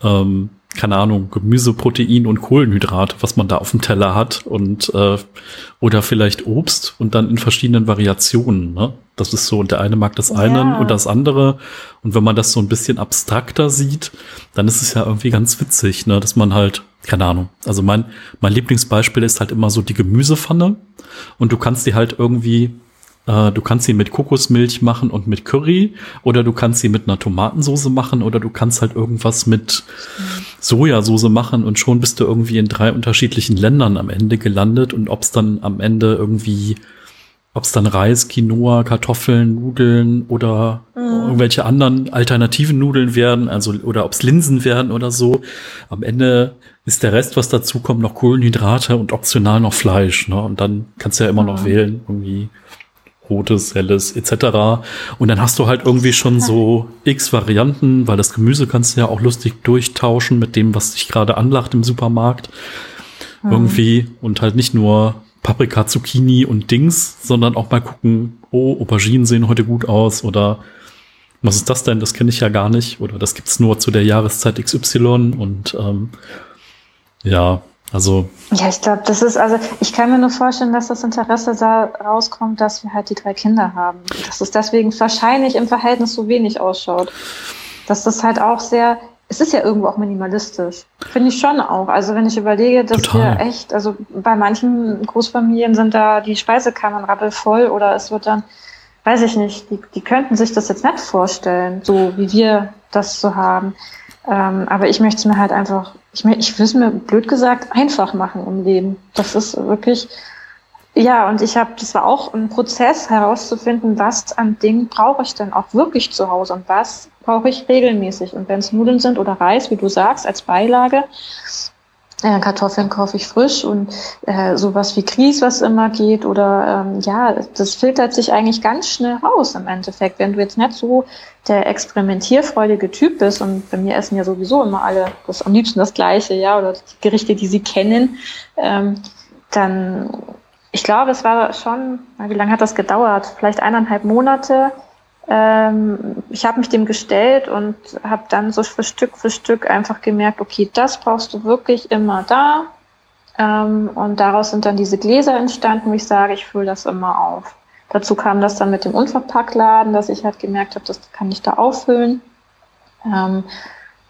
ähm, keine Ahnung, Gemüse, Protein und Kohlenhydrate, was man da auf dem Teller hat und äh, oder vielleicht Obst und dann in verschiedenen Variationen. Ne? Das ist so, und der eine mag das eine ja. und das andere. Und wenn man das so ein bisschen abstrakter sieht, dann ist es ja irgendwie ganz witzig, ne? dass man halt, keine Ahnung. Also mein, mein Lieblingsbeispiel ist halt immer so die Gemüsepfanne und du kannst die halt irgendwie äh, du kannst sie mit Kokosmilch machen und mit Curry oder du kannst sie mit einer Tomatensauce machen oder du kannst halt irgendwas mit Sojasauce machen und schon bist du irgendwie in drei unterschiedlichen Ländern am Ende gelandet und ob es dann am Ende irgendwie ob es dann Reis, Quinoa, Kartoffeln, Nudeln oder mhm. irgendwelche anderen alternativen Nudeln werden, also oder ob es Linsen werden oder so. Am Ende ist der Rest, was dazu kommt, noch Kohlenhydrate und optional noch Fleisch. Ne? Und dann kannst du ja immer mhm. noch wählen, irgendwie rotes, helles etc. Und dann hast du halt irgendwie schon so x Varianten, weil das Gemüse kannst du ja auch lustig durchtauschen mit dem, was dich gerade anlacht im Supermarkt. Mhm. Irgendwie und halt nicht nur Paprika, Zucchini und Dings, sondern auch mal gucken, oh, Auberginen sehen heute gut aus oder was ist das denn? Das kenne ich ja gar nicht oder das gibt's nur zu der Jahreszeit XY und ähm, ja, Also. Ja, ich glaube, das ist, also ich kann mir nur vorstellen, dass das Interesse da rauskommt, dass wir halt die drei Kinder haben. Dass es deswegen wahrscheinlich im Verhältnis so wenig ausschaut. Dass das halt auch sehr, es ist ja irgendwo auch minimalistisch. Finde ich schon auch. Also wenn ich überlege, dass Total. wir echt, also bei manchen Großfamilien sind da die Speisekammern rappelvoll oder es wird dann, weiß ich nicht, die, die könnten sich das jetzt nicht vorstellen, so wie wir das so haben. Ähm, aber ich möchte es mir halt einfach, ich, ich will es mir blöd gesagt einfach machen im Leben. Das ist wirklich, ja, und ich habe, das war auch ein Prozess herauszufinden, was an Dingen brauche ich denn auch wirklich zu Hause und was brauche ich regelmäßig. Und wenn es Nudeln sind oder Reis, wie du sagst, als Beilage, äh, Kartoffeln kaufe ich frisch und äh, sowas wie Grieß, was immer geht. Oder ähm, ja, das filtert sich eigentlich ganz schnell raus im Endeffekt. Wenn du jetzt nicht so der experimentierfreudige Typ bist und bei mir essen ja sowieso immer alle das am liebsten das Gleiche, ja, oder die Gerichte, die sie kennen, ähm, dann ich glaube, es war schon, wie lange hat das gedauert? Vielleicht eineinhalb Monate ich habe mich dem gestellt und habe dann so für Stück für Stück einfach gemerkt, okay, das brauchst du wirklich immer da. Ähm, und daraus sind dann diese Gläser entstanden, wo ich sage, ich fülle das immer auf. Dazu kam das dann mit dem Unverpacktladen, dass ich halt gemerkt habe, das kann ich da auffüllen. Ähm,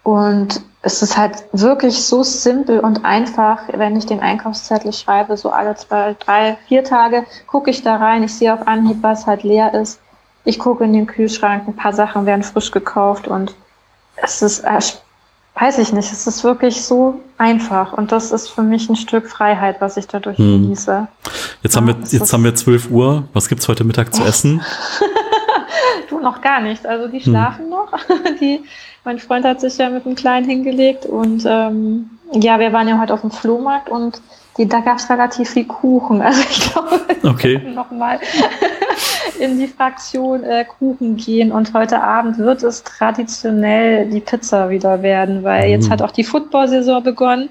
und es ist halt wirklich so simpel und einfach, wenn ich den Einkaufszettel schreibe, so alle zwei, drei, vier Tage gucke ich da rein, ich sehe auf Anhieb, was halt leer ist ich gucke in den Kühlschrank, ein paar Sachen werden frisch gekauft und es ist, äh, weiß ich nicht, es ist wirklich so einfach und das ist für mich ein Stück Freiheit, was ich dadurch hm. genieße. Jetzt haben wir, jetzt haben wir 12 Uhr. Was gibt's heute Mittag zu essen? du noch gar nicht. Also die hm. schlafen hm. noch. Die, mein Freund hat sich ja mit dem Kleinen hingelegt und ähm, ja, wir waren ja heute auf dem Flohmarkt und die, da gab es relativ viel Kuchen. Also ich glaube, okay. nochmal in die Fraktion äh, Kuchen gehen. Und heute Abend wird es traditionell die Pizza wieder werden, weil mhm. jetzt hat auch die Football-Saison begonnen.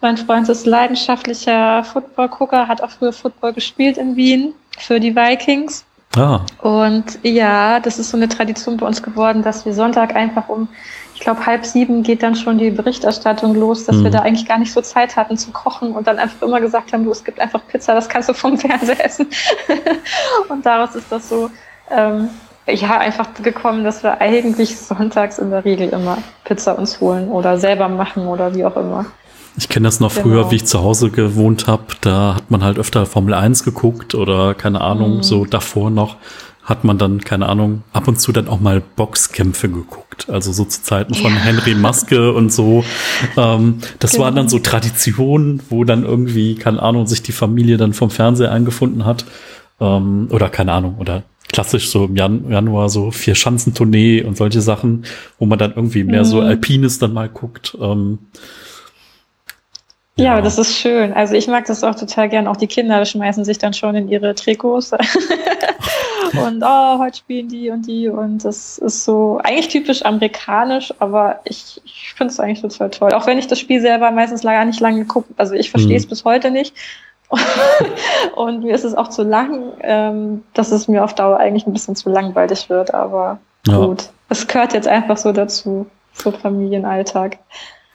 Mein Freund ist leidenschaftlicher Football-Gucker, hat auch früher Football gespielt in Wien für die Vikings. Ah. Und ja, das ist so eine Tradition bei uns geworden, dass wir Sonntag einfach um ich glaube, halb sieben geht dann schon die Berichterstattung los, dass mhm. wir da eigentlich gar nicht so Zeit hatten zu kochen und dann einfach immer gesagt haben, du, es gibt einfach Pizza, das kannst du vom Fernseher essen. und daraus ist das so, ähm, ja, einfach gekommen, dass wir eigentlich sonntags in der Regel immer Pizza uns holen oder selber machen oder wie auch immer. Ich kenne das noch genau. früher, wie ich zu Hause gewohnt habe. Da hat man halt öfter Formel 1 geguckt oder keine Ahnung, mhm. so davor noch hat man dann, keine Ahnung, ab und zu dann auch mal Boxkämpfe geguckt. Also so zu Zeiten von ja. Henry Maske und so. Ähm, das genau. waren dann so Traditionen, wo dann irgendwie, keine Ahnung, sich die Familie dann vom Fernseher eingefunden hat. Ähm, oder keine Ahnung, oder klassisch so im Jan Januar so vier Schanzentournee und solche Sachen, wo man dann irgendwie mehr mhm. so Alpines dann mal guckt. Ähm, ja, das ist schön. Also ich mag das auch total gern. Auch die Kinder schmeißen sich dann schon in ihre Trikots. und oh, heute spielen die und die. Und das ist so eigentlich typisch amerikanisch, aber ich, ich finde es eigentlich total toll. Auch wenn ich das Spiel selber meistens gar nicht lange gucke. Also ich verstehe es mhm. bis heute nicht. und mir ist es auch zu lang, ähm, dass es mir auf Dauer eigentlich ein bisschen zu langweilig wird. Aber ja. gut, es gehört jetzt einfach so dazu, so Familienalltag.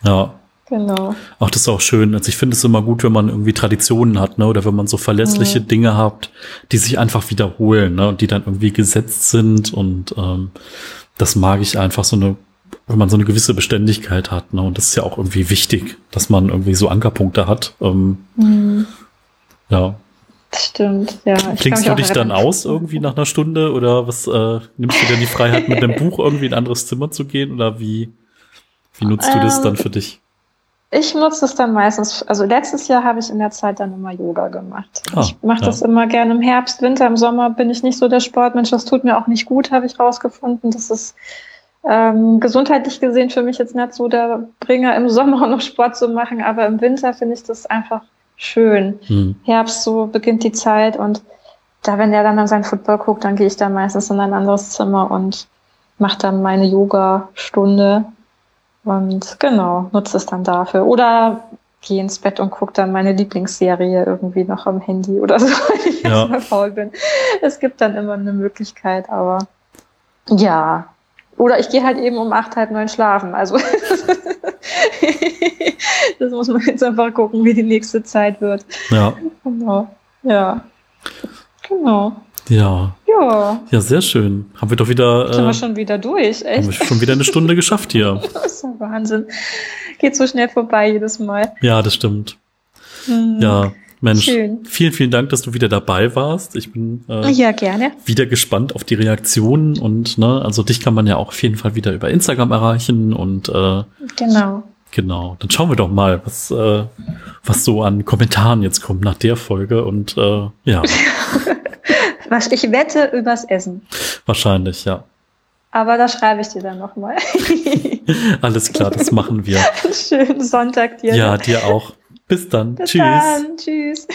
Ja, Genau. Ach, das ist auch schön. Also ich finde es immer gut, wenn man irgendwie Traditionen hat, ne? Oder wenn man so verlässliche mhm. Dinge hat, die sich einfach wiederholen, ne? Und die dann irgendwie gesetzt sind. Und ähm, das mag ich einfach so eine, wenn man so eine gewisse Beständigkeit hat, ne? Und das ist ja auch irgendwie wichtig, dass man irgendwie so Ankerpunkte hat. Ähm, mhm. Ja. Stimmt, ja. Klingst du dich dann aus irgendwie nach einer Stunde oder was äh, nimmst du denn die Freiheit, mit dem Buch irgendwie in ein anderes Zimmer zu gehen oder wie, wie nutzt du das dann ähm, für dich? Ich nutze es dann meistens, also letztes Jahr habe ich in der Zeit dann immer Yoga gemacht. Ah, ich mache ja. das immer gerne im Herbst, Winter, im Sommer bin ich nicht so der Sportmensch. Das tut mir auch nicht gut, habe ich rausgefunden. Das ist ähm, gesundheitlich gesehen für mich jetzt nicht so der Bringer, im Sommer noch Sport zu machen, aber im Winter finde ich das einfach schön. Hm. Herbst, so beginnt die Zeit und da, wenn der dann an seinen Football guckt, dann gehe ich da meistens in ein anderes Zimmer und mache dann meine Yoga-Stunde und genau, nutze es dann dafür. Oder gehe ins Bett und gucke dann meine Lieblingsserie irgendwie noch am Handy oder so, wenn ich ja. jetzt mal faul bin. Es gibt dann immer eine Möglichkeit, aber ja. Oder ich gehe halt eben um acht, halb neun schlafen. Also Das muss man jetzt einfach gucken, wie die nächste Zeit wird. Ja. Genau. Ja. Genau. Ja. Ja. Ja, sehr schön. Haben wir doch wieder. Sind Äh, wir schon wieder durch, haben echt? wir schon wieder eine Stunde geschafft hier. Das ist ja Wahnsinn. Geht so schnell vorbei jedes Mal. Ja, das stimmt. Hm. Ja, Mensch. Schön. Vielen, vielen Dank, dass du wieder dabei warst. Ich bin äh, Ja, gerne. wieder gespannt auf die Reaktionen und ne, also dich kann man ja auch auf jeden Fall wieder über Instagram erreichen und äh, Genau. genau, dann schauen wir doch mal, was, äh, was so an Kommentaren jetzt kommt nach der Folge und äh, ja, ich wette übers Essen. wahrscheinlich, ja. Aber da schreibe ich dir dann nochmal. Alles klar, das machen wir. Schönen Sonntag dir. Ja, dir auch. Bis dann. Bis Tschüss. dann. Tschüss.